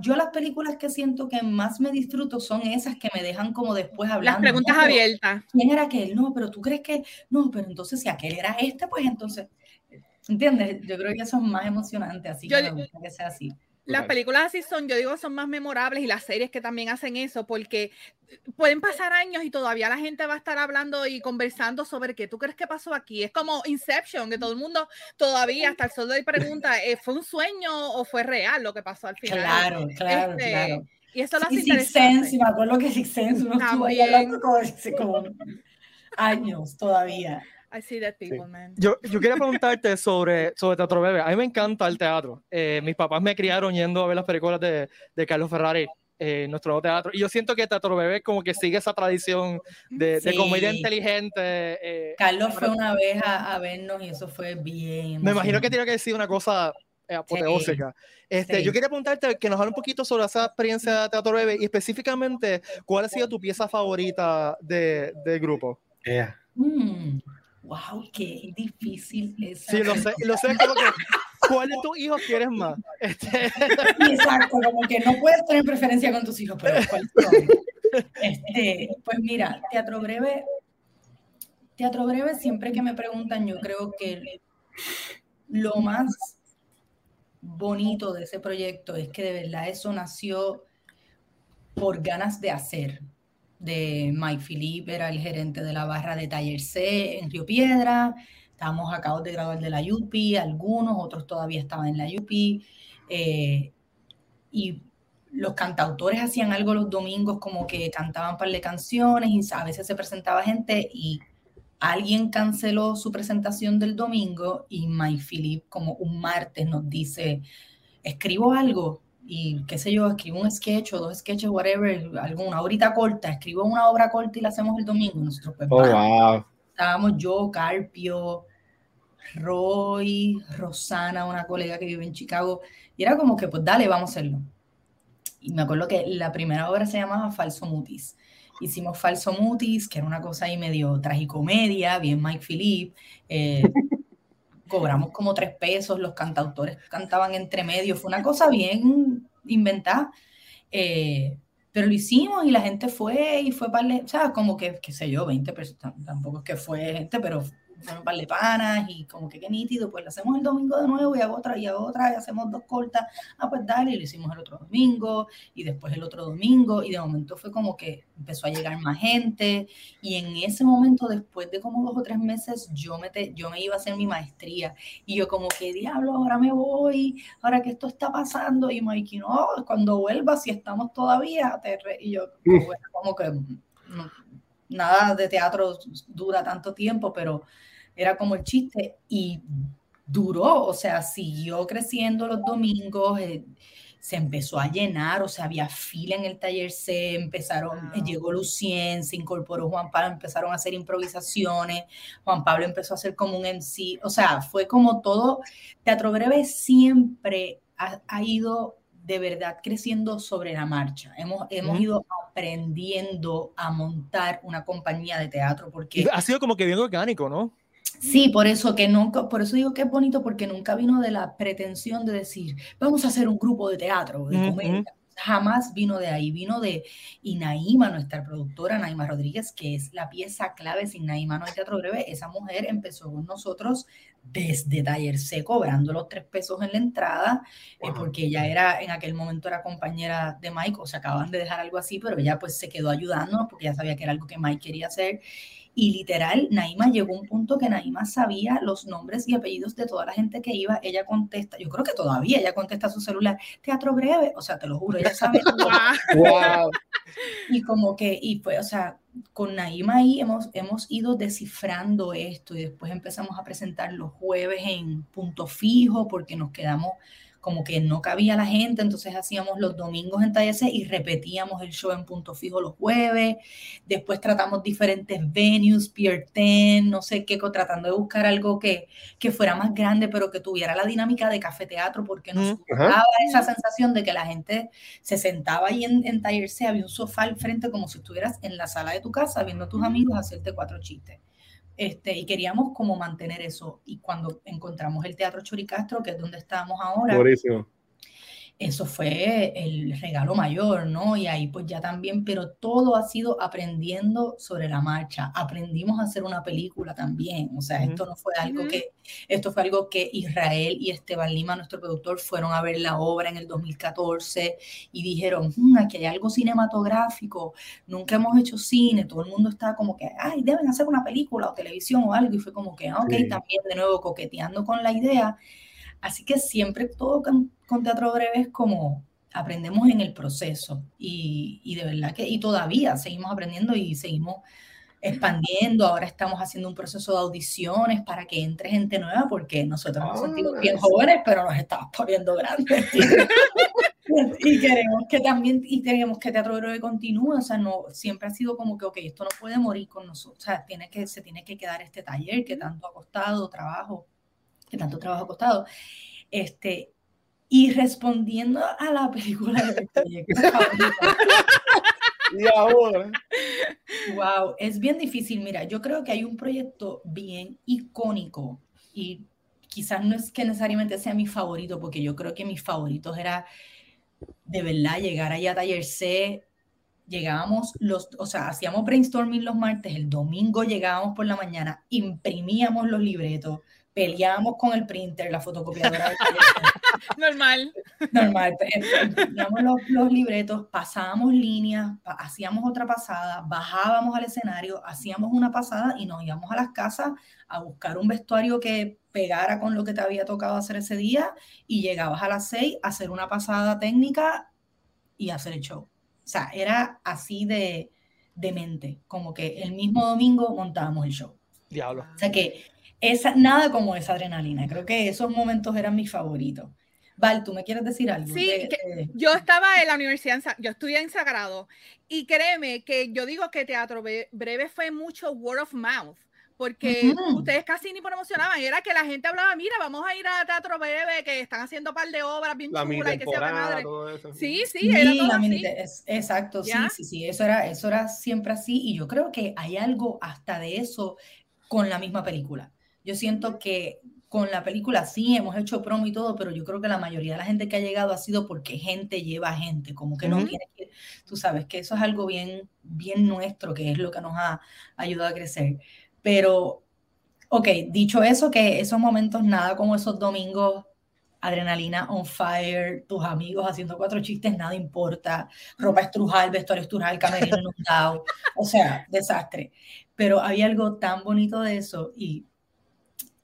yo las películas que siento que más me disfruto son esas que me dejan como después hablando. Las preguntas abiertas. ¿Quién era aquel? No, pero tú crees que, no, pero entonces si aquel era este, pues entonces, ¿entiendes? Yo creo que eso es más emocionante, así que me gusta que sea así. Las películas así son, yo digo, son más memorables y las series que también hacen eso, porque pueden pasar años y todavía la gente va a estar hablando y conversando sobre qué tú crees que pasó aquí. Es como Inception, que todo el mundo todavía hasta el sol de hoy pregunta, eh, ¿fue un sueño o fue real lo que pasó al final? Claro, claro, este, claro. Y eso lo hace y Sense, me acuerdo que Six Sense uno estuvo hablando como años todavía. Yo, yo quería preguntarte sobre, sobre Teatro Bebé. A mí me encanta el teatro. Eh, mis papás me criaron yendo a ver las películas de, de Carlos Ferrari. Eh, nuestro teatro. Y yo siento que Teatro Bebé como que sigue esa tradición de, de comedia inteligente. Eh, Carlos fue una vez a, vernos y eso fue bien. Me imagino que tiene que decir una cosa apoteósica. este, Yo quería preguntarte que nos hable un poquito sobre esa experiencia de Teatro Bebé y específicamente cuál ha sido tu pieza favorita de, del grupo. Yeah. Mm wow, qué difícil es. Sí, lo sé, lo sé, como que, ¿cuál de tus hijos quieres más? Este... Exacto, como que no puedes tener preferencia con tus hijos, pero ¿cuál este, Pues mira, Teatro Breve, Teatro Breve, siempre que me preguntan, yo creo que lo más bonito de ese proyecto es que de verdad eso nació por ganas de hacer de Mike Philippe, era el gerente de la barra de Taller C en Río Piedra. Estábamos acabados de graduar de la UPI, algunos, otros todavía estaban en la UPI. Eh, y los cantautores hacían algo los domingos, como que cantaban par de canciones y a veces se presentaba gente y alguien canceló su presentación del domingo y Mike Philip como un martes nos dice, escribo algo y qué sé yo, escribo un sketch o dos sketches, whatever, alguna horita corta, escribo una obra corta y la hacemos el domingo. nosotros pues, oh, estábamos yo, Carpio, Roy, Rosana, una colega que vive en Chicago, y era como que, pues dale, vamos a hacerlo. Y me acuerdo que la primera obra se llamaba Falso Mutis. Hicimos Falso Mutis, que era una cosa ahí medio tragicomedia, bien Mike Philip. Eh, cobramos como tres pesos, los cantautores cantaban entre medio, fue una cosa bien inventada. Eh, pero lo hicimos y la gente fue y fue para, o sea, como que, qué sé yo, 20 personas, tampoco es que fue gente, pero un par de panas y como que qué nítido, pues lo hacemos el domingo de nuevo y hago otra y hago otra y hacemos dos cortas, ah pues dale, y lo hicimos el otro domingo y después el otro domingo y de momento fue como que empezó a llegar más gente. Y en ese momento después de como dos o tres meses yo me, yo me iba a hacer mi maestría. Y yo como que diablo, ahora me voy, ahora que esto está pasando y Mikey, no, cuando vuelva si estamos todavía, y yo como que nada de teatro dura tanto tiempo, pero era como el chiste y duró, o sea, siguió creciendo los domingos, eh, se empezó a llenar, o sea, había fila en el taller, se empezaron, eh, llegó Lucien, se incorporó Juan Pablo, empezaron a hacer improvisaciones, Juan Pablo empezó a hacer como un MC, o sea, fue como todo, Teatro Breve siempre ha, ido de verdad creciendo sobre la marcha. Hemos, hemos ido aprendiendo a montar una compañía de teatro porque... Ha sido como que bien orgánico, ¿no? Sí, por eso que nunca, por eso digo que es bonito porque nunca vino de la pretensión de decir, vamos a hacer un grupo de teatro, de comedia. Jamás vino de ahí, vino de y Naima, nuestra productora, Naima Rodríguez, que es la pieza clave, sin Naima no hay teatro breve, esa mujer empezó con nosotros desde Taller C, cobrando los tres pesos en la entrada, eh, porque ella era, en aquel momento era compañera de Mike, o se acaban de dejar algo así, pero ella pues se quedó ayudándonos porque ya sabía que era algo que Mike quería hacer y literal, Naima llegó a un punto que Naima sabía los nombres y apellidos de toda la gente que iba. Ella contesta, yo creo que todavía ella contesta a su celular, teatro breve, o sea, te lo juro, ella sabe. wow. Y como que, y fue, o sea, con Naima ahí hemos, hemos ido descifrando esto y después empezamos a presentar los jueves en punto fijo porque nos quedamos como que no cabía la gente, entonces hacíamos los domingos en Taller y repetíamos el show en punto fijo los jueves. Después tratamos diferentes venues, Pier 10, no sé qué, tratando de buscar algo que, que fuera más grande, pero que tuviera la dinámica de café teatro, porque nos daba esa sensación de que la gente se sentaba ahí en, en Taller había un sofá al frente como si estuvieras en la sala de tu casa viendo a tus amigos hacerte cuatro chistes. Este, y queríamos como mantener eso. Y cuando encontramos el Teatro Choricastro, que es donde estamos ahora, eso fue el regalo mayor, ¿no? Y ahí pues ya también, pero todo ha sido aprendiendo sobre la marcha. Aprendimos a hacer una película también, o sea, esto no fue algo que, esto fue algo que Israel y Esteban Lima, nuestro productor, fueron a ver la obra en el 2014 y dijeron, mm, aquí hay algo cinematográfico, nunca hemos hecho cine, todo el mundo está como que, ay, deben hacer una película o televisión o algo, y fue como que, ah, ok, también de nuevo coqueteando con la idea. Así que siempre todo con, teatro breve es como aprendemos en el proceso y, y, de verdad que y todavía seguimos aprendiendo y seguimos expandiendo. Ahora estamos haciendo un proceso de audiciones para que entre gente nueva porque nosotros nos sentimos ah, bien jóvenes, pero nos estamos poniendo grandes. y queremos que también y queremos que Teatro Breve continúe, o sea, no siempre ha sido como que ok, esto no puede morir con nosotros, o sea, tiene que se tiene que quedar este taller que tanto ha costado trabajo que tanto trabajo ha costado. Este, y respondiendo a la película de y ahora. Wow, es bien difícil. Mira, yo creo que hay un proyecto bien icónico y quizás no es que necesariamente sea mi favorito, porque yo creo que mis favoritos era de verdad llegar allá a Taller C. Llegábamos los, o sea, hacíamos brainstorming los martes, el domingo llegábamos por la mañana, imprimíamos los libretos, peleábamos con el printer, la fotocopiadora. Normal. Normal. Teníamos los, los, libretos, pasábamos líneas, hacíamos otra pasada, bajábamos al escenario, hacíamos una pasada y nos íbamos a las casas a buscar un vestuario que pegara con lo que te había tocado hacer ese día y llegabas a las seis a hacer una pasada técnica y hacer el show. O sea, era así de, de mente, como que el mismo domingo montábamos el show. Diablo. O sea que esa, nada como esa adrenalina. Creo que esos momentos eran mis favoritos. Val, ¿tú me quieres decir algo? Sí, yo estaba en la universidad, yo estudié en Sagrado y créeme que yo digo que teatro breve fue mucho word of mouth porque ustedes casi ni promocionaban, era que la gente hablaba, mira, vamos a ir a Teatro Breve, que están haciendo un par de obras bien chulas y que se madre. Sí, sí, era todo así. exacto, sí, sí, sí, eso era, eso era siempre así y yo creo que hay algo hasta de eso con la misma película. Yo siento que con la película sí hemos hecho promo y todo, pero yo creo que la mayoría de la gente que ha llegado ha sido porque gente lleva gente, como que no tiene que, tú sabes que eso es algo bien, bien nuestro, que es lo que nos ha ayudado a crecer. Pero, ok, dicho eso, que esos momentos, nada como esos domingos, adrenalina on fire, tus amigos haciendo cuatro chistes, nada importa, ropa estrujal, vestuario estrujal, camerino inundado, o sea, desastre. Pero había algo tan bonito de eso y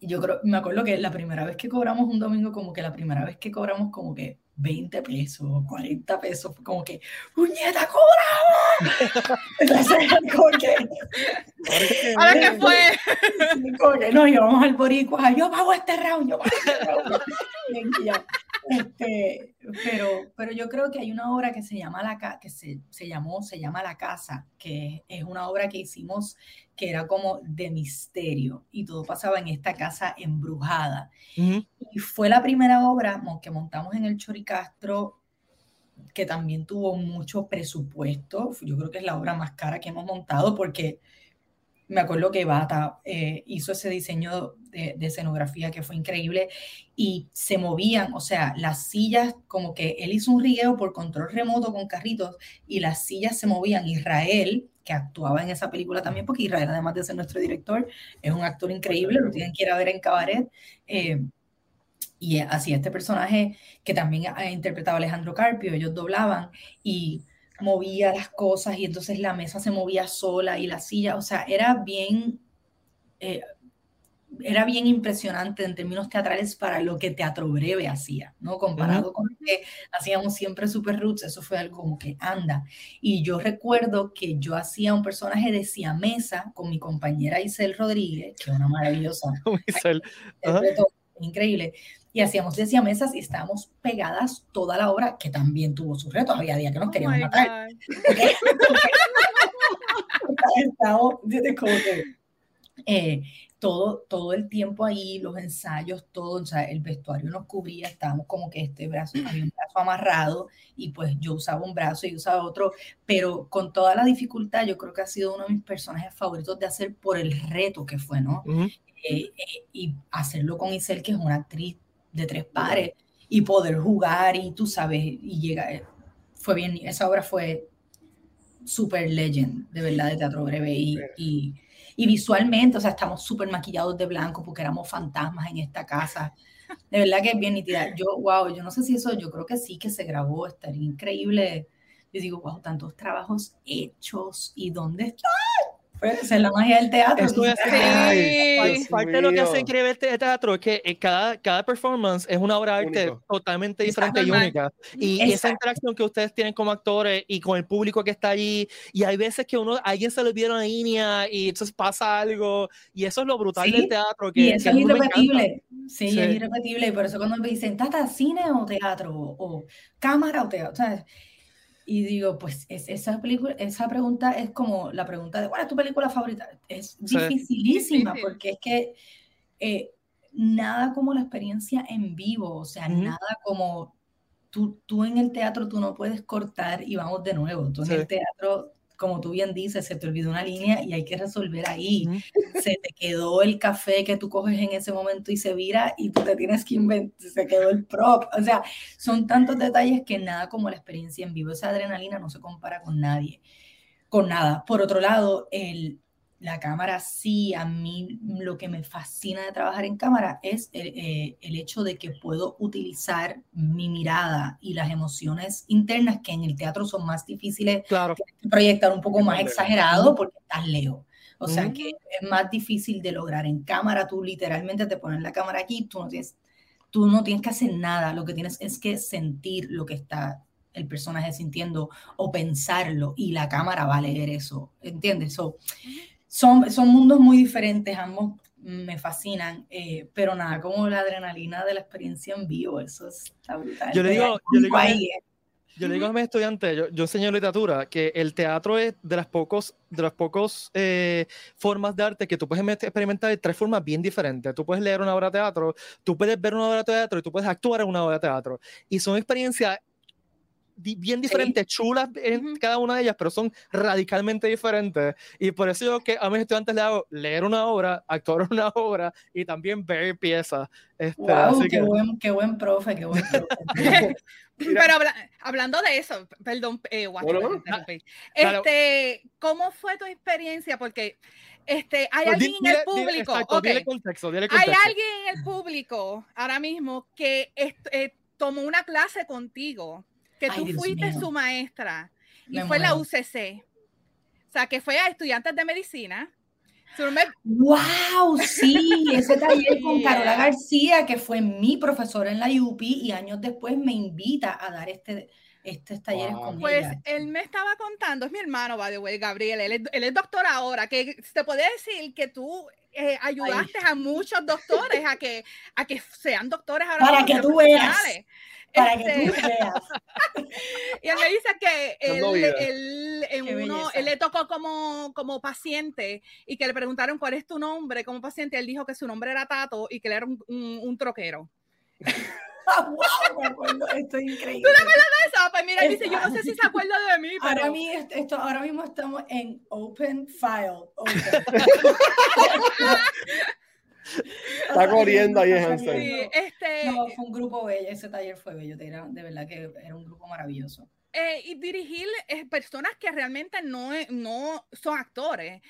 yo creo, me acuerdo que la primera vez que cobramos un domingo, como que la primera vez que cobramos como que 20 pesos, 40 pesos, como que, ¡puñeta, cobramos! Entonces, como que... ¿Ahora qué fue? Como que no, íbamos al boricua, yo pago este round, yo pago este round. Este, pero, pero yo creo que hay una obra que se llama la que se, se llamó, se llama La Casa, que es una obra que hicimos que era como de misterio y todo pasaba en esta casa embrujada. Y fue la primera obra que montamos en el Choricastro que también tuvo mucho presupuesto. Yo creo que es la obra más cara que hemos montado porque me acuerdo que Bata eh, hizo ese diseño de, escenografía que fue increíble y se movían, o sea, las sillas, como que él hizo un rigueo por control remoto con carritos y las sillas se movían. Israel, que actuaba en esa película también, porque Israel, además de ser nuestro director, es un actor increíble, lo tienen que ir a ver en Cabaret. Eh, y así este personaje que también ha interpretado Alejandro Carpio, ellos doblaban y movía las cosas y entonces la mesa se movía sola y la silla, o sea, era bien, eh, era bien impresionante en términos teatrales para lo que Teatro Breve hacía, ¿no? Comparado con lo que hacíamos siempre Super Roots, eso fue algo como que anda. Y yo recuerdo que yo hacía un personaje de siamesa con mi compañera Isel Rodríguez, que es una maravillosa. Isel. Increíble y hacíamos mesas y estábamos pegadas toda la obra, que también tuvo sus retos. Había días que nos oh queríamos matar. Eh, todo, todo el tiempo ahí, los ensayos, todo, o sea, el vestuario nos cubría, estábamos como que este brazo, había un brazo amarrado y pues yo usaba un brazo y usaba otro, pero con toda la dificultad, yo creo que ha sido uno de mis personajes favoritos de hacer por el reto que fue, ¿no? Eh, eh, y hacerlo con Isel, que es una actriz de tres pares y poder jugar y tú sabes, y llega, eh, fue bien, esa obra fue super legend, de verdad, de teatro breve y, y, y visualmente, o sea, estamos súper maquillados de blanco porque éramos fantasmas en esta casa. De verdad que es bien nítida. Yo, wow, yo no sé si eso, yo creo que sí que se grabó, estaría increíble. Yo digo, wow, tantos trabajos hechos y dónde está esa es la magia del teatro. parte de lo que hace increíble este teatro es que cada, cada performance es una obra de arte totalmente diferente y única. Y esa interacción que ustedes tienen como actores y con el público que está allí, y hay veces que uno, alguien se le olvida una línea y entonces pasa algo, y eso es lo brutal del teatro. Que, y eso es irrepetible. Sí, es irrepetible. Y por eso cuando me dicen, ¿tata cine o teatro? O, cámara o teatro. ¿sabes? Y digo, pues es, esa, película, esa pregunta es como la pregunta de ¿cuál es tu película favorita? Es dificilísima porque es que eh, nada como la experiencia en vivo, o sea, nada como tú, tú en el teatro tú no puedes cortar y vamos de nuevo. Tú en el teatro como tú bien dices, se te olvidó una línea y hay que resolver ahí. Se te quedó el café que tú coges en ese momento y se vira y tú te tienes que inventar, se quedó el prop. O sea, son tantos detalles que nada como la experiencia en vivo. Esa adrenalina no se compara con nadie, con nada. Por otro lado, el, la cámara sí, a mí lo que me fascina de trabajar en cámara es eh, el, hecho de que puedo utilizar mi mirada y las emociones internas que en el teatro son más difíciles claro. de proyectar un poco más exagerado porque estás lejos. O sea que es más difícil de lograr en cámara, tú literalmente te pones la cámara aquí, tú no tienes, tú no tienes que hacer nada, lo que tienes es que sentir lo que está el personaje sintiendo o pensarlo y la cámara va a leer eso, ¿entiendes? So, son, son mundos muy diferentes, ambos me fascinan, eh, pero nada, como la adrenalina de la experiencia en vivo, eso está brutal. Yo le digo, yo le digo, yo le digo a mis estudiantes, yo, yo, enseño literatura, que el teatro es de las pocos, de las pocos eh, formas de arte que tú puedes experimentar de tres formas bien diferentes. Tú puedes leer una obra de teatro, tú puedes ver una obra de teatro y tú puedes actuar en una obra de teatro. Y son experiencias bien diferentes, chulas en cada una de ellas, pero son radicalmente diferentes. Y por eso yo que a mis estudiantes les hago leer una obra, actuar una obra y también ver piezas. Este, wow, qué, buen, qué buen profe, qué buen profe. pero hablando de eso, perdón, eh, este, ¿cómo fue tu experiencia? Porque este, hay alguien en el público. Hay alguien en el público ahora mismo que eh, tomó una clase contigo que tú fuiste su maestra y fue la UCC. O sea, que fue a estudiantes de medicina. ¡Wow! Sí, ese taller con Carola García, que fue mi profesora en la UP y años después me invita a dar este, este taller con Pues él me estaba contando, es mi hermano, by the way, Gabriel, él es, doctor ahora, que te puede decir que tú eh, ayudaste a muchos doctores a que, a que sean doctores ahora. Para que tú veas. Para que tú este, veas. y él me dice que él, en uno, él le tocó como, como paciente y que le preguntaron cuál es tu nombre como paciente. Él dijo que su nombre era Tato y que él era un, un, troquero. wow, esto increíble. ¿Tú te acuerdas de eso? Pues mira, dice, yo no sé si se acuerda de mí, pero... Ahora, mí, esto, ahora mismo estamos en open file. Está corriendo ahí en sí, este... No, fue un grupo bello, ese taller fue bello, era, de verdad que era un grupo maravilloso. Eh, y dirigir eh, personas que realmente no, no son actores.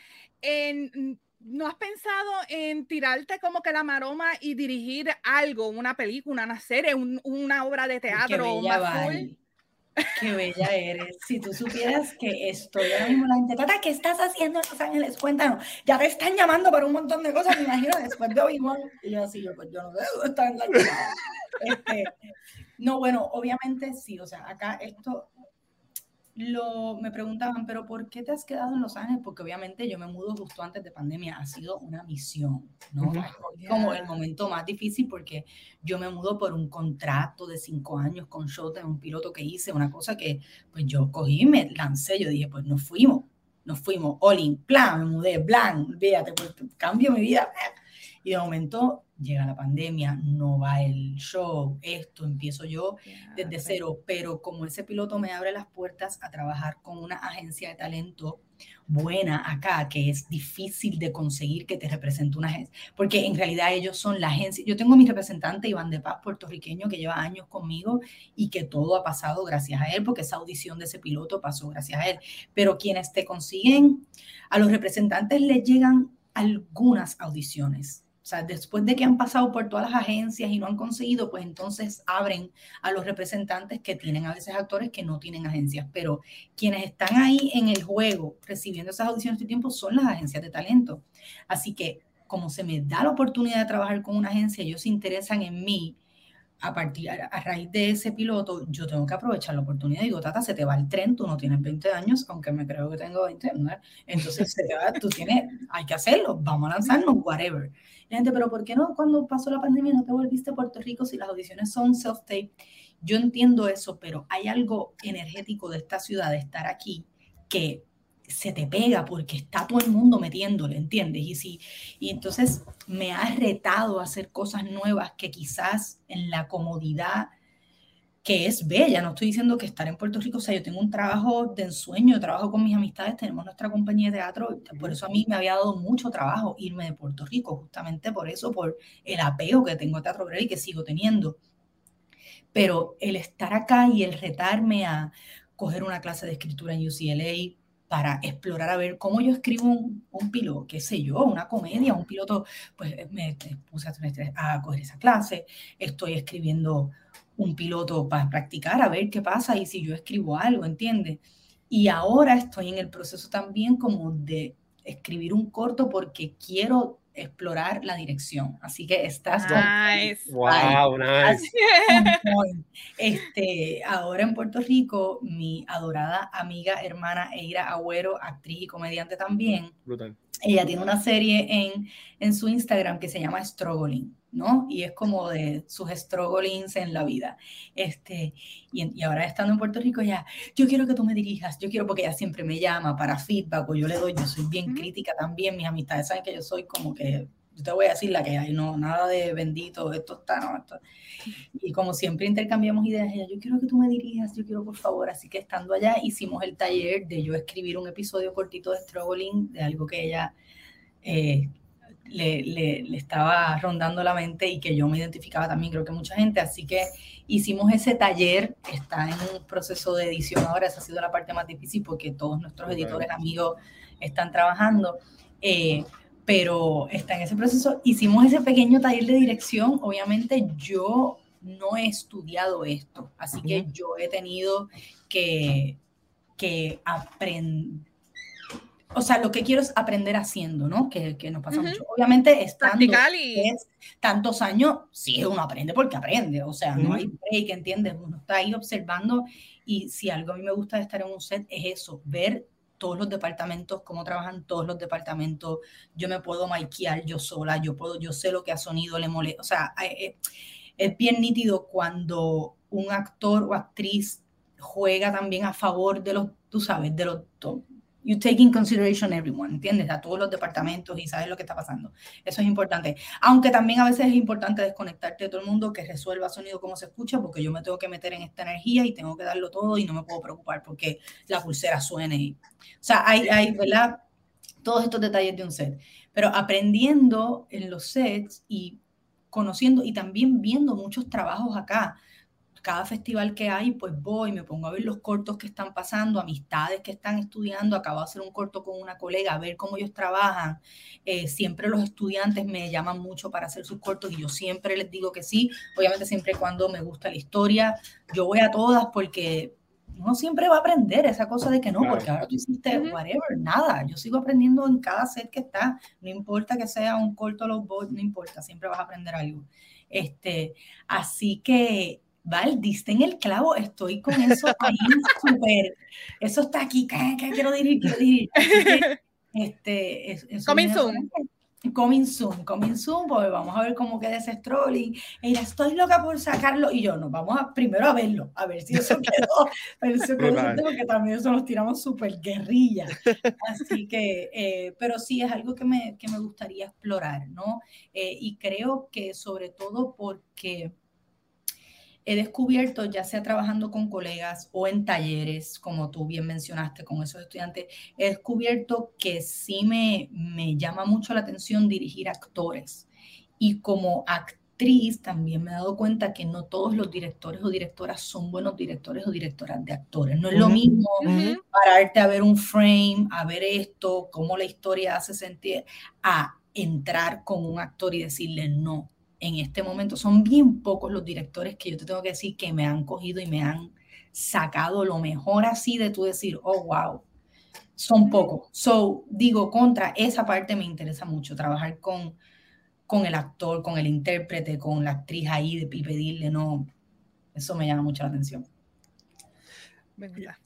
En, ¿No has pensado en tirarte como que la maroma y dirigir algo, una película, una serie, una obra de teatro? Qué bella eres. Si tú supieras que estoy ahora mismo la gente, Tata, ¿qué estás haciendo en Los Ángeles? Cuéntanos. Ya te están llamando para un montón de cosas, me imagino, después de obi Y yo así, yo, pues yo no sé dónde está en la este, No, bueno, obviamente sí, o sea, acá esto lo, me preguntaban, pero ¿por qué te has quedado en Los Ángeles? Porque obviamente yo me mudo justo antes de pandemia, ha sido una misión, ¿no? Como el momento más difícil porque yo me mudo por un contrato de cinco años con Showtime, un piloto que hice, una cosa que pues yo cogí me lancé, yo dije, pues nos fuimos, nos fuimos, all in, plan, me mudé, plan, olvídate, pues cambio mi vida. Y de momento llega la pandemia, no va el show, esto, empiezo yo desde cero, pero como ese piloto me abre las puertas a trabajar con una agencia de talento buena acá, que es difícil de conseguir que te represente una agencia, porque en realidad ellos son la agencia. Yo tengo mi representante Iván de Paz, puertorriqueño, que lleva años conmigo y que todo ha pasado gracias a él, porque esa audición de ese piloto pasó gracias a él. Pero quienes te consiguen, a los representantes les llegan algunas audiciones sea, después de que han pasado por todas las agencias y no han conseguido, pues entonces abren a los representantes que tienen a veces actores que no tienen agencias, pero quienes están ahí en el juego recibiendo esas audiciones de tiempo son las agencias de talento. Así que como se me da la oportunidad de trabajar con una agencia, ellos se interesan en mí, a partir, a, raíz de ese piloto, yo tengo que aprovechar la oportunidad. Digo, Tata, se te va el tren, tú no tienes 20 años, aunque me creo que tengo 20, ¿no? Entonces, se te va, tú tienes, hay que hacerlo, vamos a lanzarnos, whatever. La gente, pero ¿por qué no cuando pasó la pandemia no te volviste a Puerto Rico si las audiciones son self-tape? Yo entiendo eso, pero hay algo energético de esta ciudad, de estar aquí, que se te pega porque está todo el mundo metiéndole, ¿entiendes? Y, si, y entonces me ha retado a hacer cosas nuevas que quizás en la comodidad que es bella, no estoy diciendo que estar en Puerto Rico, o sea, yo tengo un trabajo de ensueño, trabajo con mis amistades, tenemos nuestra compañía de teatro, por eso a mí me había dado mucho trabajo irme de Puerto Rico, justamente por eso, por el apego que tengo a Teatro Breve y que sigo teniendo. Pero el estar acá y el retarme a coger una clase de escritura en UCLA, para explorar a ver cómo yo escribo un, piloto, qué sé yo, una comedia, un piloto, pues me, puse a, a coger esa clase, estoy escribiendo un piloto para practicar, a ver qué pasa y si yo escribo algo, ¿entiendes? Y ahora estoy en el proceso también como de escribir un corto porque quiero explorar la dirección. Así que estás nice. Wow, nice. Este, ahora en Puerto Rico, mi adorada amiga, hermana Eira Agüero, actriz y comediante también, ella tiene una serie en, en su Instagram que se llama Struggling, ¿no? Y es como de sus strugglings en la vida. Este, y, y, ahora estando en Puerto Rico, ya, yo quiero que tú me dirijas, yo quiero porque ella siempre me llama para feedback o yo le doy, yo soy bien crítica también, mis amistades saben que yo soy como que yo te voy a decir la que hay, no, nada de bendito, esto está, no, esto. Y como siempre intercambiamos ideas, ella, yo quiero que tú me dirijas, yo quiero por favor, así que estando allá hicimos el taller de yo escribir un episodio cortito de Struggling, de algo que ella eh, le, le, le, estaba rondando la mente y que yo me identificaba también, creo que mucha gente, así que hicimos ese taller, está en un proceso de edición ahora, esa ha sido la parte más difícil porque todos nuestros editores amigos están trabajando. Eh, pero está en ese proceso. Hicimos ese pequeño taller de dirección. Obviamente yo no he estudiado esto, así que yo he tenido que, que aprender. O sea, lo que quiero es aprender haciendo, ¿no? Que, que nos pasa mucho. Obviamente, estando y... tantos años, sí, uno aprende porque aprende. O sea, no hay break, ¿entiendes? Uno está ahí observando y si algo a mí me gusta de estar en un set es eso, ver todos los departamentos, cómo trabajan todos los departamentos, yo me puedo maquillar yo sola, yo puedo, yo sé lo que a sonido le molesta, o sea, eh, es bien nítido cuando un actor o actriz juega también a favor de los, tú sabes, de los, you take in consideration everyone, ¿entiendes? A todos los departamentos y sabes lo que está pasando. Eso es importante. Aunque también a veces es importante desconectarte de todo el mundo, que resuelva sonido como se escucha, porque yo me tengo que meter en esta energía y tengo que darlo todo y no me puedo preocupar porque la pulsera suene. O sea, hay, hay, ¿verdad? Todos estos detalles de un set. Pero aprendiendo en los sets y conociendo y también viendo muchos trabajos acá cada festival que hay, pues voy, me pongo a ver los cortos que están pasando, amistades que están estudiando, acabo de hacer un corto con una colega, a ver cómo ellos trabajan. Eh, siempre los estudiantes me llaman mucho para hacer sus cortos y yo siempre les digo que sí, obviamente siempre cuando me gusta la historia, yo voy a todas porque uno siempre va a aprender esa cosa de que no, porque ahora tú hiciste whatever, nada, yo sigo aprendiendo en cada set que está, no importa que sea un corto low boys, no importa, siempre vas a aprender algo. Este, así que Val, diste en el clavo, estoy con eso ahí súper, eso está aquí, ¿qué, quiero decir? Quiero decir. Este, coming soon. Coming soon, coming soon, pues vamos a ver cómo queda ese strolling. Ella, estoy loca por sacarlo. Y yo, no, vamos a primero a verlo, a ver si eso quedó. pero eso quedó, porque también eso nos tiramos súper guerrilla. Así que, eh, pero sí es algo que me, que me gustaría explorar, ¿no? Eh, y creo que sobre todo porque he descubierto, ya sea trabajando con colegas o en talleres, como tú bien mencionaste, con esos estudiantes, he descubierto que sí me, me llama mucho la atención dirigir actores. Y como actriz también me he dado cuenta que no todos los directores o directoras son buenos directores o directoras de actores. No es lo mismo pararte a ver un frame, a ver esto, cómo la historia hace sentir, a entrar con un actor y decirle no en este momento. Son bien pocos los directores que yo te tengo que decir que me han cogido y me han sacado lo mejor así de tú decir, oh, wow. Son pocos. So, digo, contra esa parte me interesa mucho, trabajar con, con el actor, con el intérprete, con la actriz ahí y pedirle, no, eso me llama mucho la atención.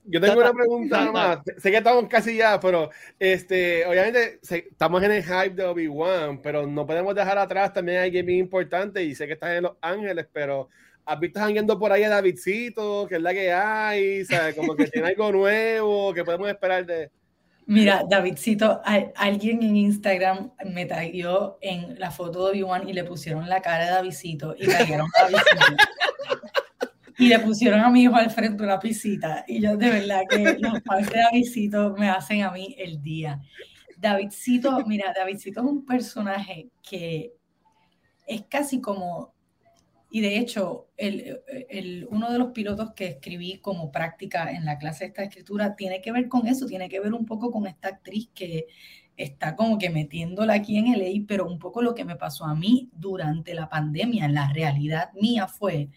Yo tengo una pregunta más. Sé que estamos casi ya, pero este, obviamente estamos en el hype de Obi-Wan, pero no podemos dejar atrás también hay gaming importante y sé que estás en Los Ángeles, pero ¿has visto yendo por ahí a Davidcito? que es la que hay? ¿sabes? Como que tiene algo nuevo que podemos esperar de... Mira, Davidcito, alguien en Instagram me taguió en la foto de Obi-Wan y le pusieron la cara de Davidcito y taguearon a Davidcito y le pusieron a mi hijo al frente una pisita. Y yo de verdad que los padres de Davidcito me hacen a mí el día. Davidcito, mira, Davidcito es un personaje que es casi como, y de hecho, el, el, uno de los pilotos que escribí como práctica en la clase de esta escritura tiene que ver con eso, tiene que ver un poco con esta actriz que está como que metiéndola aquí en el EI, pero un poco lo que me pasó a mí durante la pandemia, la realidad mía fue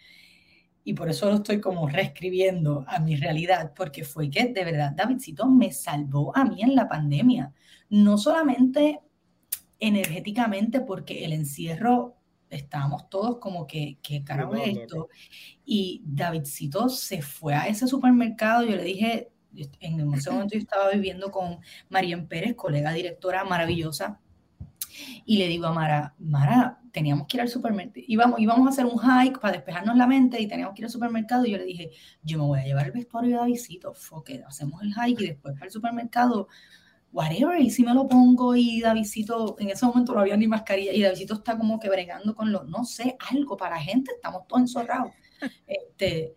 y por eso lo estoy como reescribiendo a mi realidad, porque fue que de verdad Davidcito me salvó a mí en la pandemia, no solamente energéticamente, porque el encierro estábamos todos como que, ¿qué carajo es esto? Y Davidcito se fue a ese supermercado, yo le dije, en ese momento yo estaba viviendo con Marian Pérez, colega directora maravillosa, y le digo a Mara, Mara, teníamos que ir al supermercado, íbamos, íbamos a hacer un hike para despejarnos la mente y teníamos que ir al supermercado y yo le dije, yo me voy a llevar el vestuario de Davidito, que hacemos el hike y después para el supermercado, whatever, y si me lo pongo y Davidito, en ese momento no había ni mascarilla y Davidito está como que bregando con los, no sé, algo para la gente, estamos todos encerrados. Este,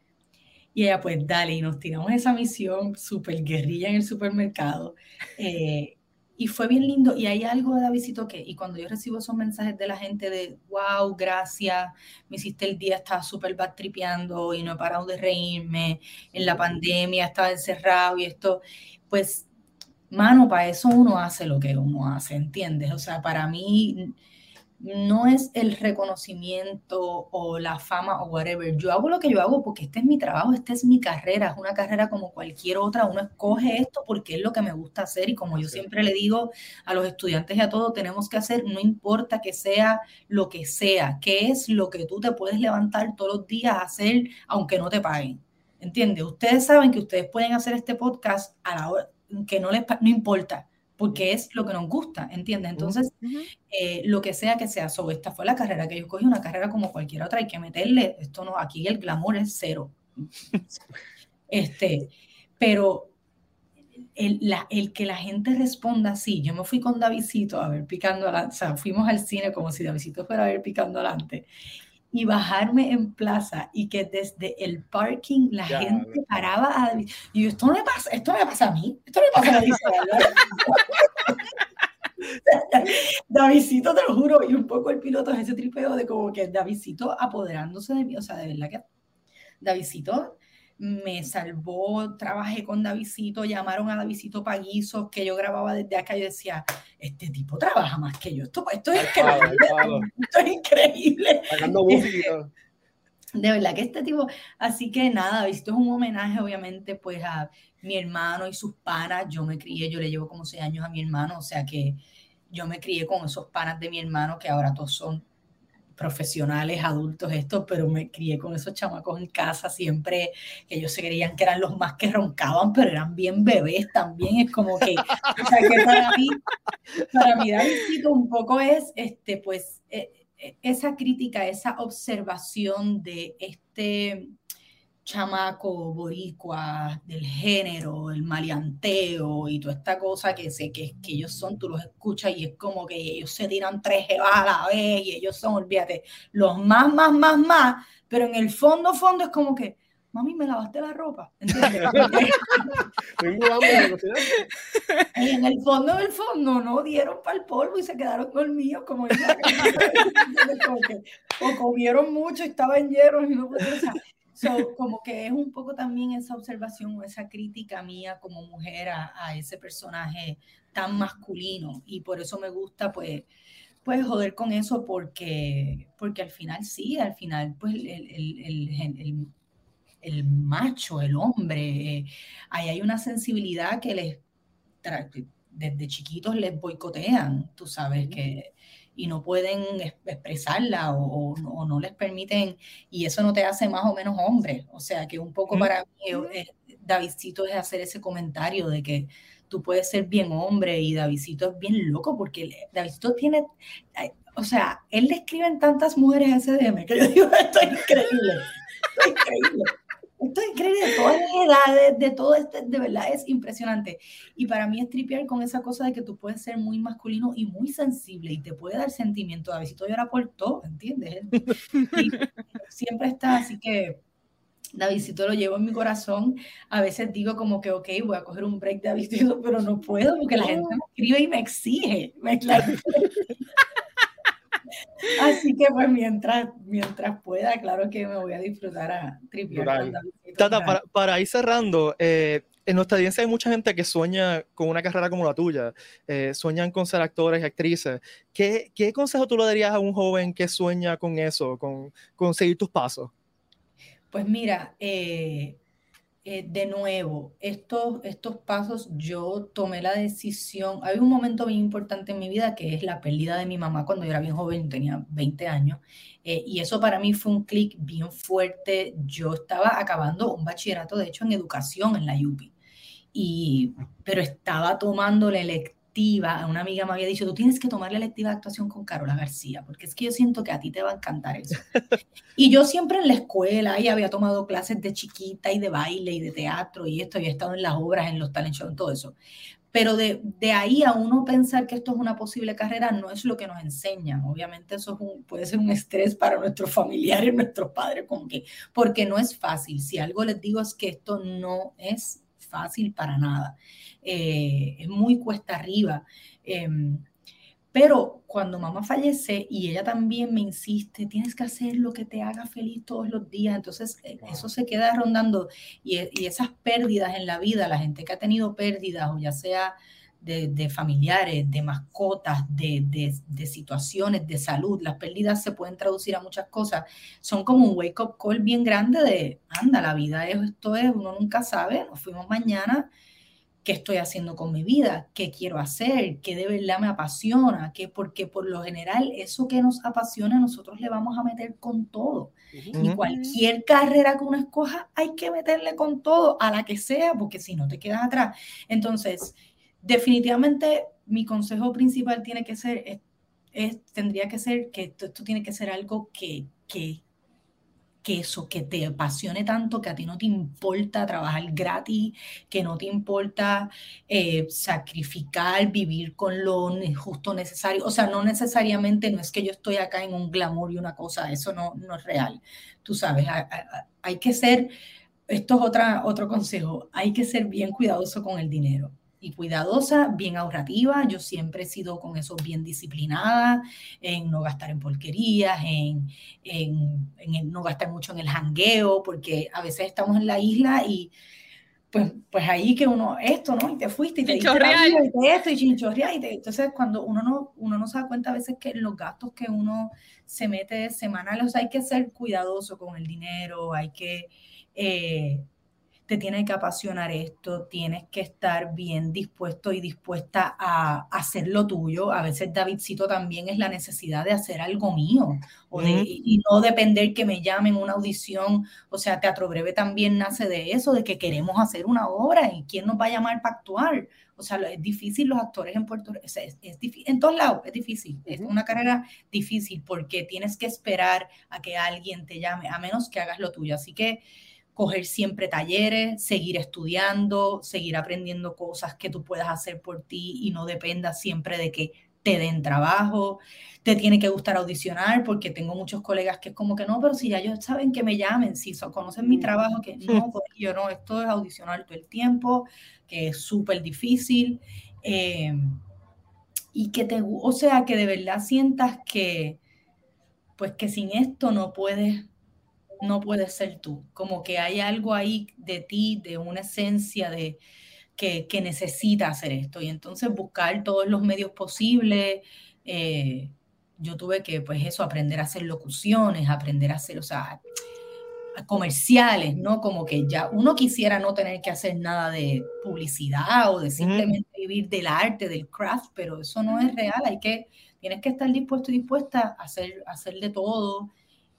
y ella, pues dale, y nos tiramos esa misión súper guerrilla en el supermercado. Eh, y fue bien lindo. Y hay algo de Davidito que, y cuando yo recibo esos mensajes de la gente de, wow, gracias, me hiciste el día, estaba súper bad tripeando y no he parado de reírme, en la pandemia estaba encerrado y esto, pues, mano, para eso uno hace lo que uno hace, ¿entiendes? O sea, para mí no es el reconocimiento o la fama o whatever. Yo hago lo que yo hago porque este es mi trabajo, esta es mi carrera, es una carrera como cualquier otra. Uno escoge esto porque es lo que me gusta hacer y como yo siempre le digo a los estudiantes y a todos, tenemos que hacer, no importa que sea lo que sea, que es lo que tú te puedes levantar todos los días a hacer aunque no te paguen. ¿Entiendes? Ustedes saben que ustedes pueden hacer este podcast a la hora que no les no importa porque es lo que nos gusta, ¿entiendes? Entonces, eh, lo que sea que sea, sobre esta fue la carrera que yo escogí, una carrera como cualquier otra, hay que meterle, esto no, aquí el glamour es cero. este, pero el, la, el, que la gente responda así, yo me fui con Davidito a ver picando adelante, o sea, fuimos al cine como si Davidito fuera a ver picando adelante, y bajarme en plaza y que desde el parking la gente paraba a y yo, esto no me pasa, esto no me pasa a mí, esto no me pasa a mí. Davidito, te lo juro, y un poco el piloto es ese tripeo de como que Davidito apoderándose de mí, o sea, de verdad que Davidito me salvó, trabajé con Davidito, llamaron a Davidito Paguizos, que yo grababa desde acá y decía, este tipo trabaja más que yo, esto, esto es increíble, esto es increíble. De verdad que este tipo, así que nada, Davidito es un homenaje obviamente pues a mi hermano y sus panas, yo me crié, yo le llevo como seis años a mi hermano, o sea que yo me crié con esos panas de mi hermano que ahora todos son profesionales, adultos, esto, pero me crié con esos chamacos en casa siempre, que ellos se creían que eran los más que roncaban, pero eran bien bebés también, es como que, o sea, que para mí, para mí un poco es, este, pues, eh, eh, esa crítica, esa observación de este chamaco boricua del género, el maleanteo y toda esta cosa que sé que, que ellos son, tú los escuchas y es como que ellos se tiran tres jevas a la vez y ellos son, olvídate, los más, más, más, más, pero en el fondo, fondo es como que, mami, me lavaste la ropa, ¿entiendes? y en el fondo, del fondo, no dieron para el polvo y se quedaron dormidos como, o comieron mucho y estaban llenos y no podían, So, como que es un poco también esa observación o esa crítica mía como mujer a, ese personaje tan masculino. Y por eso me gusta pues pues joder con eso porque porque al final sí, al final pues el, el, el, macho, el hombre, eh, ahí hay una sensibilidad que les desde chiquitos les boicotean, tú sabes que y no pueden expresarla o, no les permiten, y eso no te hace más o menos hombre. O sea, que un poco para mí, eh, Davidcito es hacer ese comentario de que tú puedes ser bien hombre y Davidcito es bien loco porque Davidcito tiene, o sea, él le escriben tantas mujeres a ese DM que yo digo, esto es increíble, esto es increíble. Esto es increíble, de todas las edades, de todo este, de verdad es impresionante. Y para mí es tripear con esa cosa de que tú puedes ser muy masculino y muy sensible y te puede dar sentimiento. A Davidito llora por todo, ¿entiendes? Y siempre está, así que Davidito lo llevo en mi corazón. A veces digo como que, ok, voy a coger un break de Davidito, pero no puedo porque la gente me escribe y me exige. Me Así que pues mientras, mientras pueda, claro que me voy a disfrutar a tripear Tata, para, para, ir cerrando, eh, en nuestra audiencia hay mucha gente que sueña con una carrera como la tuya, eh, sueñan con ser actores y actrices. ¿Qué, ¿Qué, consejo tú le darías a un joven que sueña con eso, con, con seguir tus pasos? Pues mira, eh, eh, de nuevo, estos, estos pasos yo tomé la decisión, hay un momento bien importante en mi vida que es la pérdida de mi mamá cuando yo era bien joven, tenía 20 años, eh, y eso para mí fue un clic bien fuerte. Yo estaba acabando un bachillerato, de hecho, en educación en la UPI. y, pero estaba tomando la electiva, una amiga me había dicho, tú tienes que tomar la electiva de actuación con Carola García, porque es que yo siento que a ti te va a encantar eso. y yo siempre en la escuela, y había tomado clases de chiquita y de baile y de teatro y esto, había estado en las obras, en los talent shows, todo eso. Pero de, de, ahí a uno pensar que esto es una posible carrera no es lo que nos enseñan. Obviamente eso puede ser un estrés para nuestros familiares, nuestros padres, como que, porque no es fácil. Si algo les digo es que esto no es fácil para nada. Eh, es muy cuesta arriba. Em, pero cuando mamá fallece y ella también me insiste, tienes que hacer lo que te haga feliz todos los días, entonces eh, eso se queda rondando y, y, esas pérdidas en la vida, la gente que ha tenido pérdidas o ya sea de, familiares, de mascotas, de, de, situaciones, de salud. Las pérdidas se pueden traducir a muchas cosas. Son como un wake-up call bien grande de, anda, la vida es, esto es, uno nunca sabe, nos fuimos mañana, ¿qué estoy haciendo con mi vida? ¿Qué quiero hacer? ¿Qué de verdad me apasiona? ¿Qué? Porque por lo general eso que nos apasiona nosotros le vamos a meter con todo. Y cualquier carrera que uno escoja hay que meterle con todo, a la que sea, porque si no te quedas atrás. Entonces, definitivamente mi consejo principal tiene que ser, tendría que ser que esto, tiene que ser algo que, que, eso, que te apasione tanto, que a ti no te importa trabajar gratis, que no te importa eh, sacrificar, vivir con lo justo necesario. O sea, no necesariamente, no es que yo estoy acá en un glamour y una cosa, eso no, no es real. Tú sabes, hay, que ser, esto es otra, otro consejo, hay que ser bien cuidadoso con el dinero y cuidadosa, bien ahorrativa. Yo siempre he sido con eso bien disciplinada, en no gastar en porquerías, en, en, en no gastar mucho en el jangueo, porque a veces estamos en la isla y pues, pues ahí que uno, esto, ¿no? Y te fuiste y te vida, y te esto y chinchorrea. Y te, entonces cuando uno no, uno no se da cuenta a veces que los gastos que uno se mete semanales, hay que ser cuidadoso con el dinero, hay que... Eh, te tiene que apasionar esto, tienes que estar bien dispuesto y dispuesta a, hacer lo tuyo. A veces Davidcito también es la necesidad de hacer algo mío o de, y no depender que me llamen una audición. O sea, Teatro Breve también nace de eso, de que queremos hacer una obra y quién nos va a llamar para actuar. O sea, es difícil los actores en Puerto Rico, es, difícil, en todos lados es difícil, es una carrera difícil porque tienes que esperar a que alguien te llame, a menos que hagas lo tuyo. Así que coger siempre talleres, seguir estudiando, seguir aprendiendo cosas que tú puedas hacer por ti y no dependa siempre de que te den trabajo, te tiene que gustar audicionar, porque tengo muchos colegas que es como que no, pero si ya ellos saben que me llamen, si conocen mi trabajo, que no, pues yo no, esto es audicionar todo el tiempo, que es súper difícil, eh, y que te, o sea, que de verdad sientas que, pues que sin esto no puedes no puedes ser tú, como que hay algo ahí de ti, de una esencia de que, que necesita hacer esto y entonces buscar todos los medios posibles. Eh, yo tuve que, pues eso, aprender a hacer locuciones, aprender a hacer, o sea, comerciales, ¿no? Como que ya uno quisiera no tener que hacer nada de publicidad o de simplemente vivir del arte, del craft, pero eso no es real, hay que, tienes que estar dispuesto y dispuesta a hacer, a hacer de todo,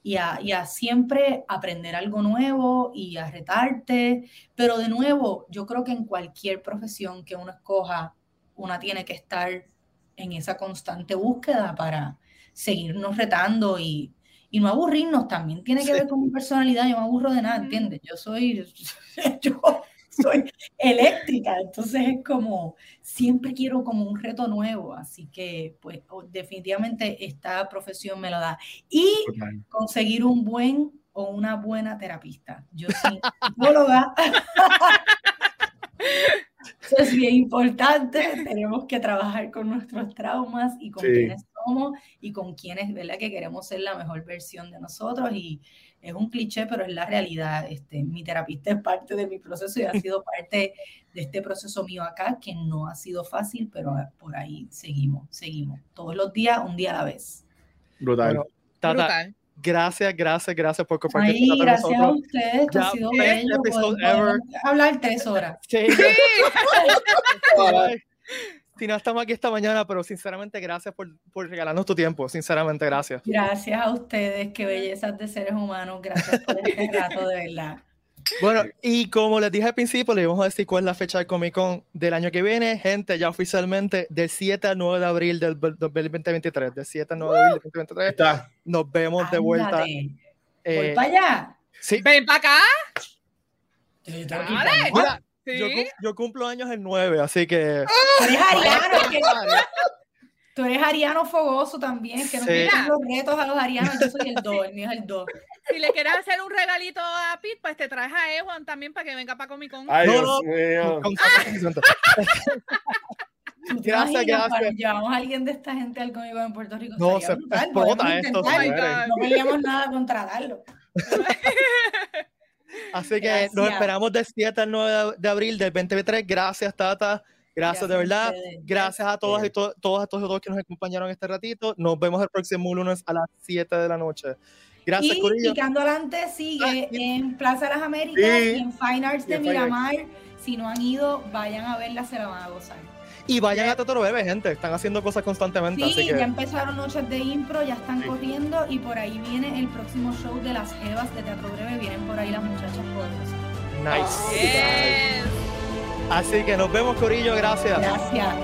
y a, siempre aprender algo nuevo y a retarte. Pero de nuevo, yo creo que en cualquier profesión que uno escoja, una tiene que estar en esa constante búsqueda para seguirnos retando y, y no aburrirnos. También tiene que ver con mi personalidad. Yo no me aburro de nada, ¿entiendes? Yo soy, yo, soy eléctrica, entonces es como, siempre quiero como un reto nuevo, así que pues definitivamente esta profesión me lo da. Y conseguir un buen o una buena terapista. Yo soy psicóloga. Eso es bien importante, tenemos que trabajar con nuestros traumas y con quienes somos y con quienes, ¿verdad? Que queremos ser la mejor versión de nosotros y es un cliché, pero es la realidad. Este, mi terapista es parte de mi proceso y ha sido parte de este proceso mío acá, que no ha sido fácil, pero por ahí seguimos, seguimos. Todos los días, un día a la vez. Brutal. Gracias, gracias, gracias por compartir. Ay, gracias a ustedes, ha sido bello. hablar tres horas. Sí. si no estamos aquí esta mañana, pero sinceramente gracias por, por, regalarnos tu tiempo, sinceramente gracias. Gracias a ustedes, qué bellezas de seres humanos, gracias por este rato, de verdad. Bueno, y como les dije al principio, les vamos a decir cuál es la fecha del Comic Con del año que viene. Gente, ya oficialmente del 7 al 9 de abril del 2023. Del 7 al 9 de abril del 2023. Está. Nos vemos de vuelta. Eh, para allá? Sí. Ven para acá. Yo, yo, cumplo años el 9, así que. Tú eres ariano. que... Tú eres ariano fogoso también, que no sí. los retos a los arianos. Yo soy el 2, el mío es el 2 si le quieres hacer un regalito a Pete, pues te traes a Ewan también para que venga para Comic Con. Ay, Dios mío. Gracias, gracias. Llevamos a alguien de esta gente al Comic Con en Puerto Rico. No, se explota esto. No peleamos nada contra darlo. Así que nos esperamos del 7 al 9 de abril del 2023. Gracias, Tata. Gracias, de verdad. Gracias, a todas y to todos a todos que nos acompañaron este ratito. Nos vemos el próximo lunes a las 7 de la noche. Gracias, y Picando Adelante sigue ah, en Plaza de las Américas y en Fine Arts de Miramar. Si no han ido, vayan a verla, se la van a gozar. Y vayan a Totoro Bebe, gente. Están haciendo cosas constantemente. Sí, ya empezaron noches de impro, ya están corriendo y por ahí viene el próximo show de las Jevas de Teatro Breve. Vienen por ahí las muchachas poderosas. Nice. Así que nos vemos, Corillo. Gracias. Gracias.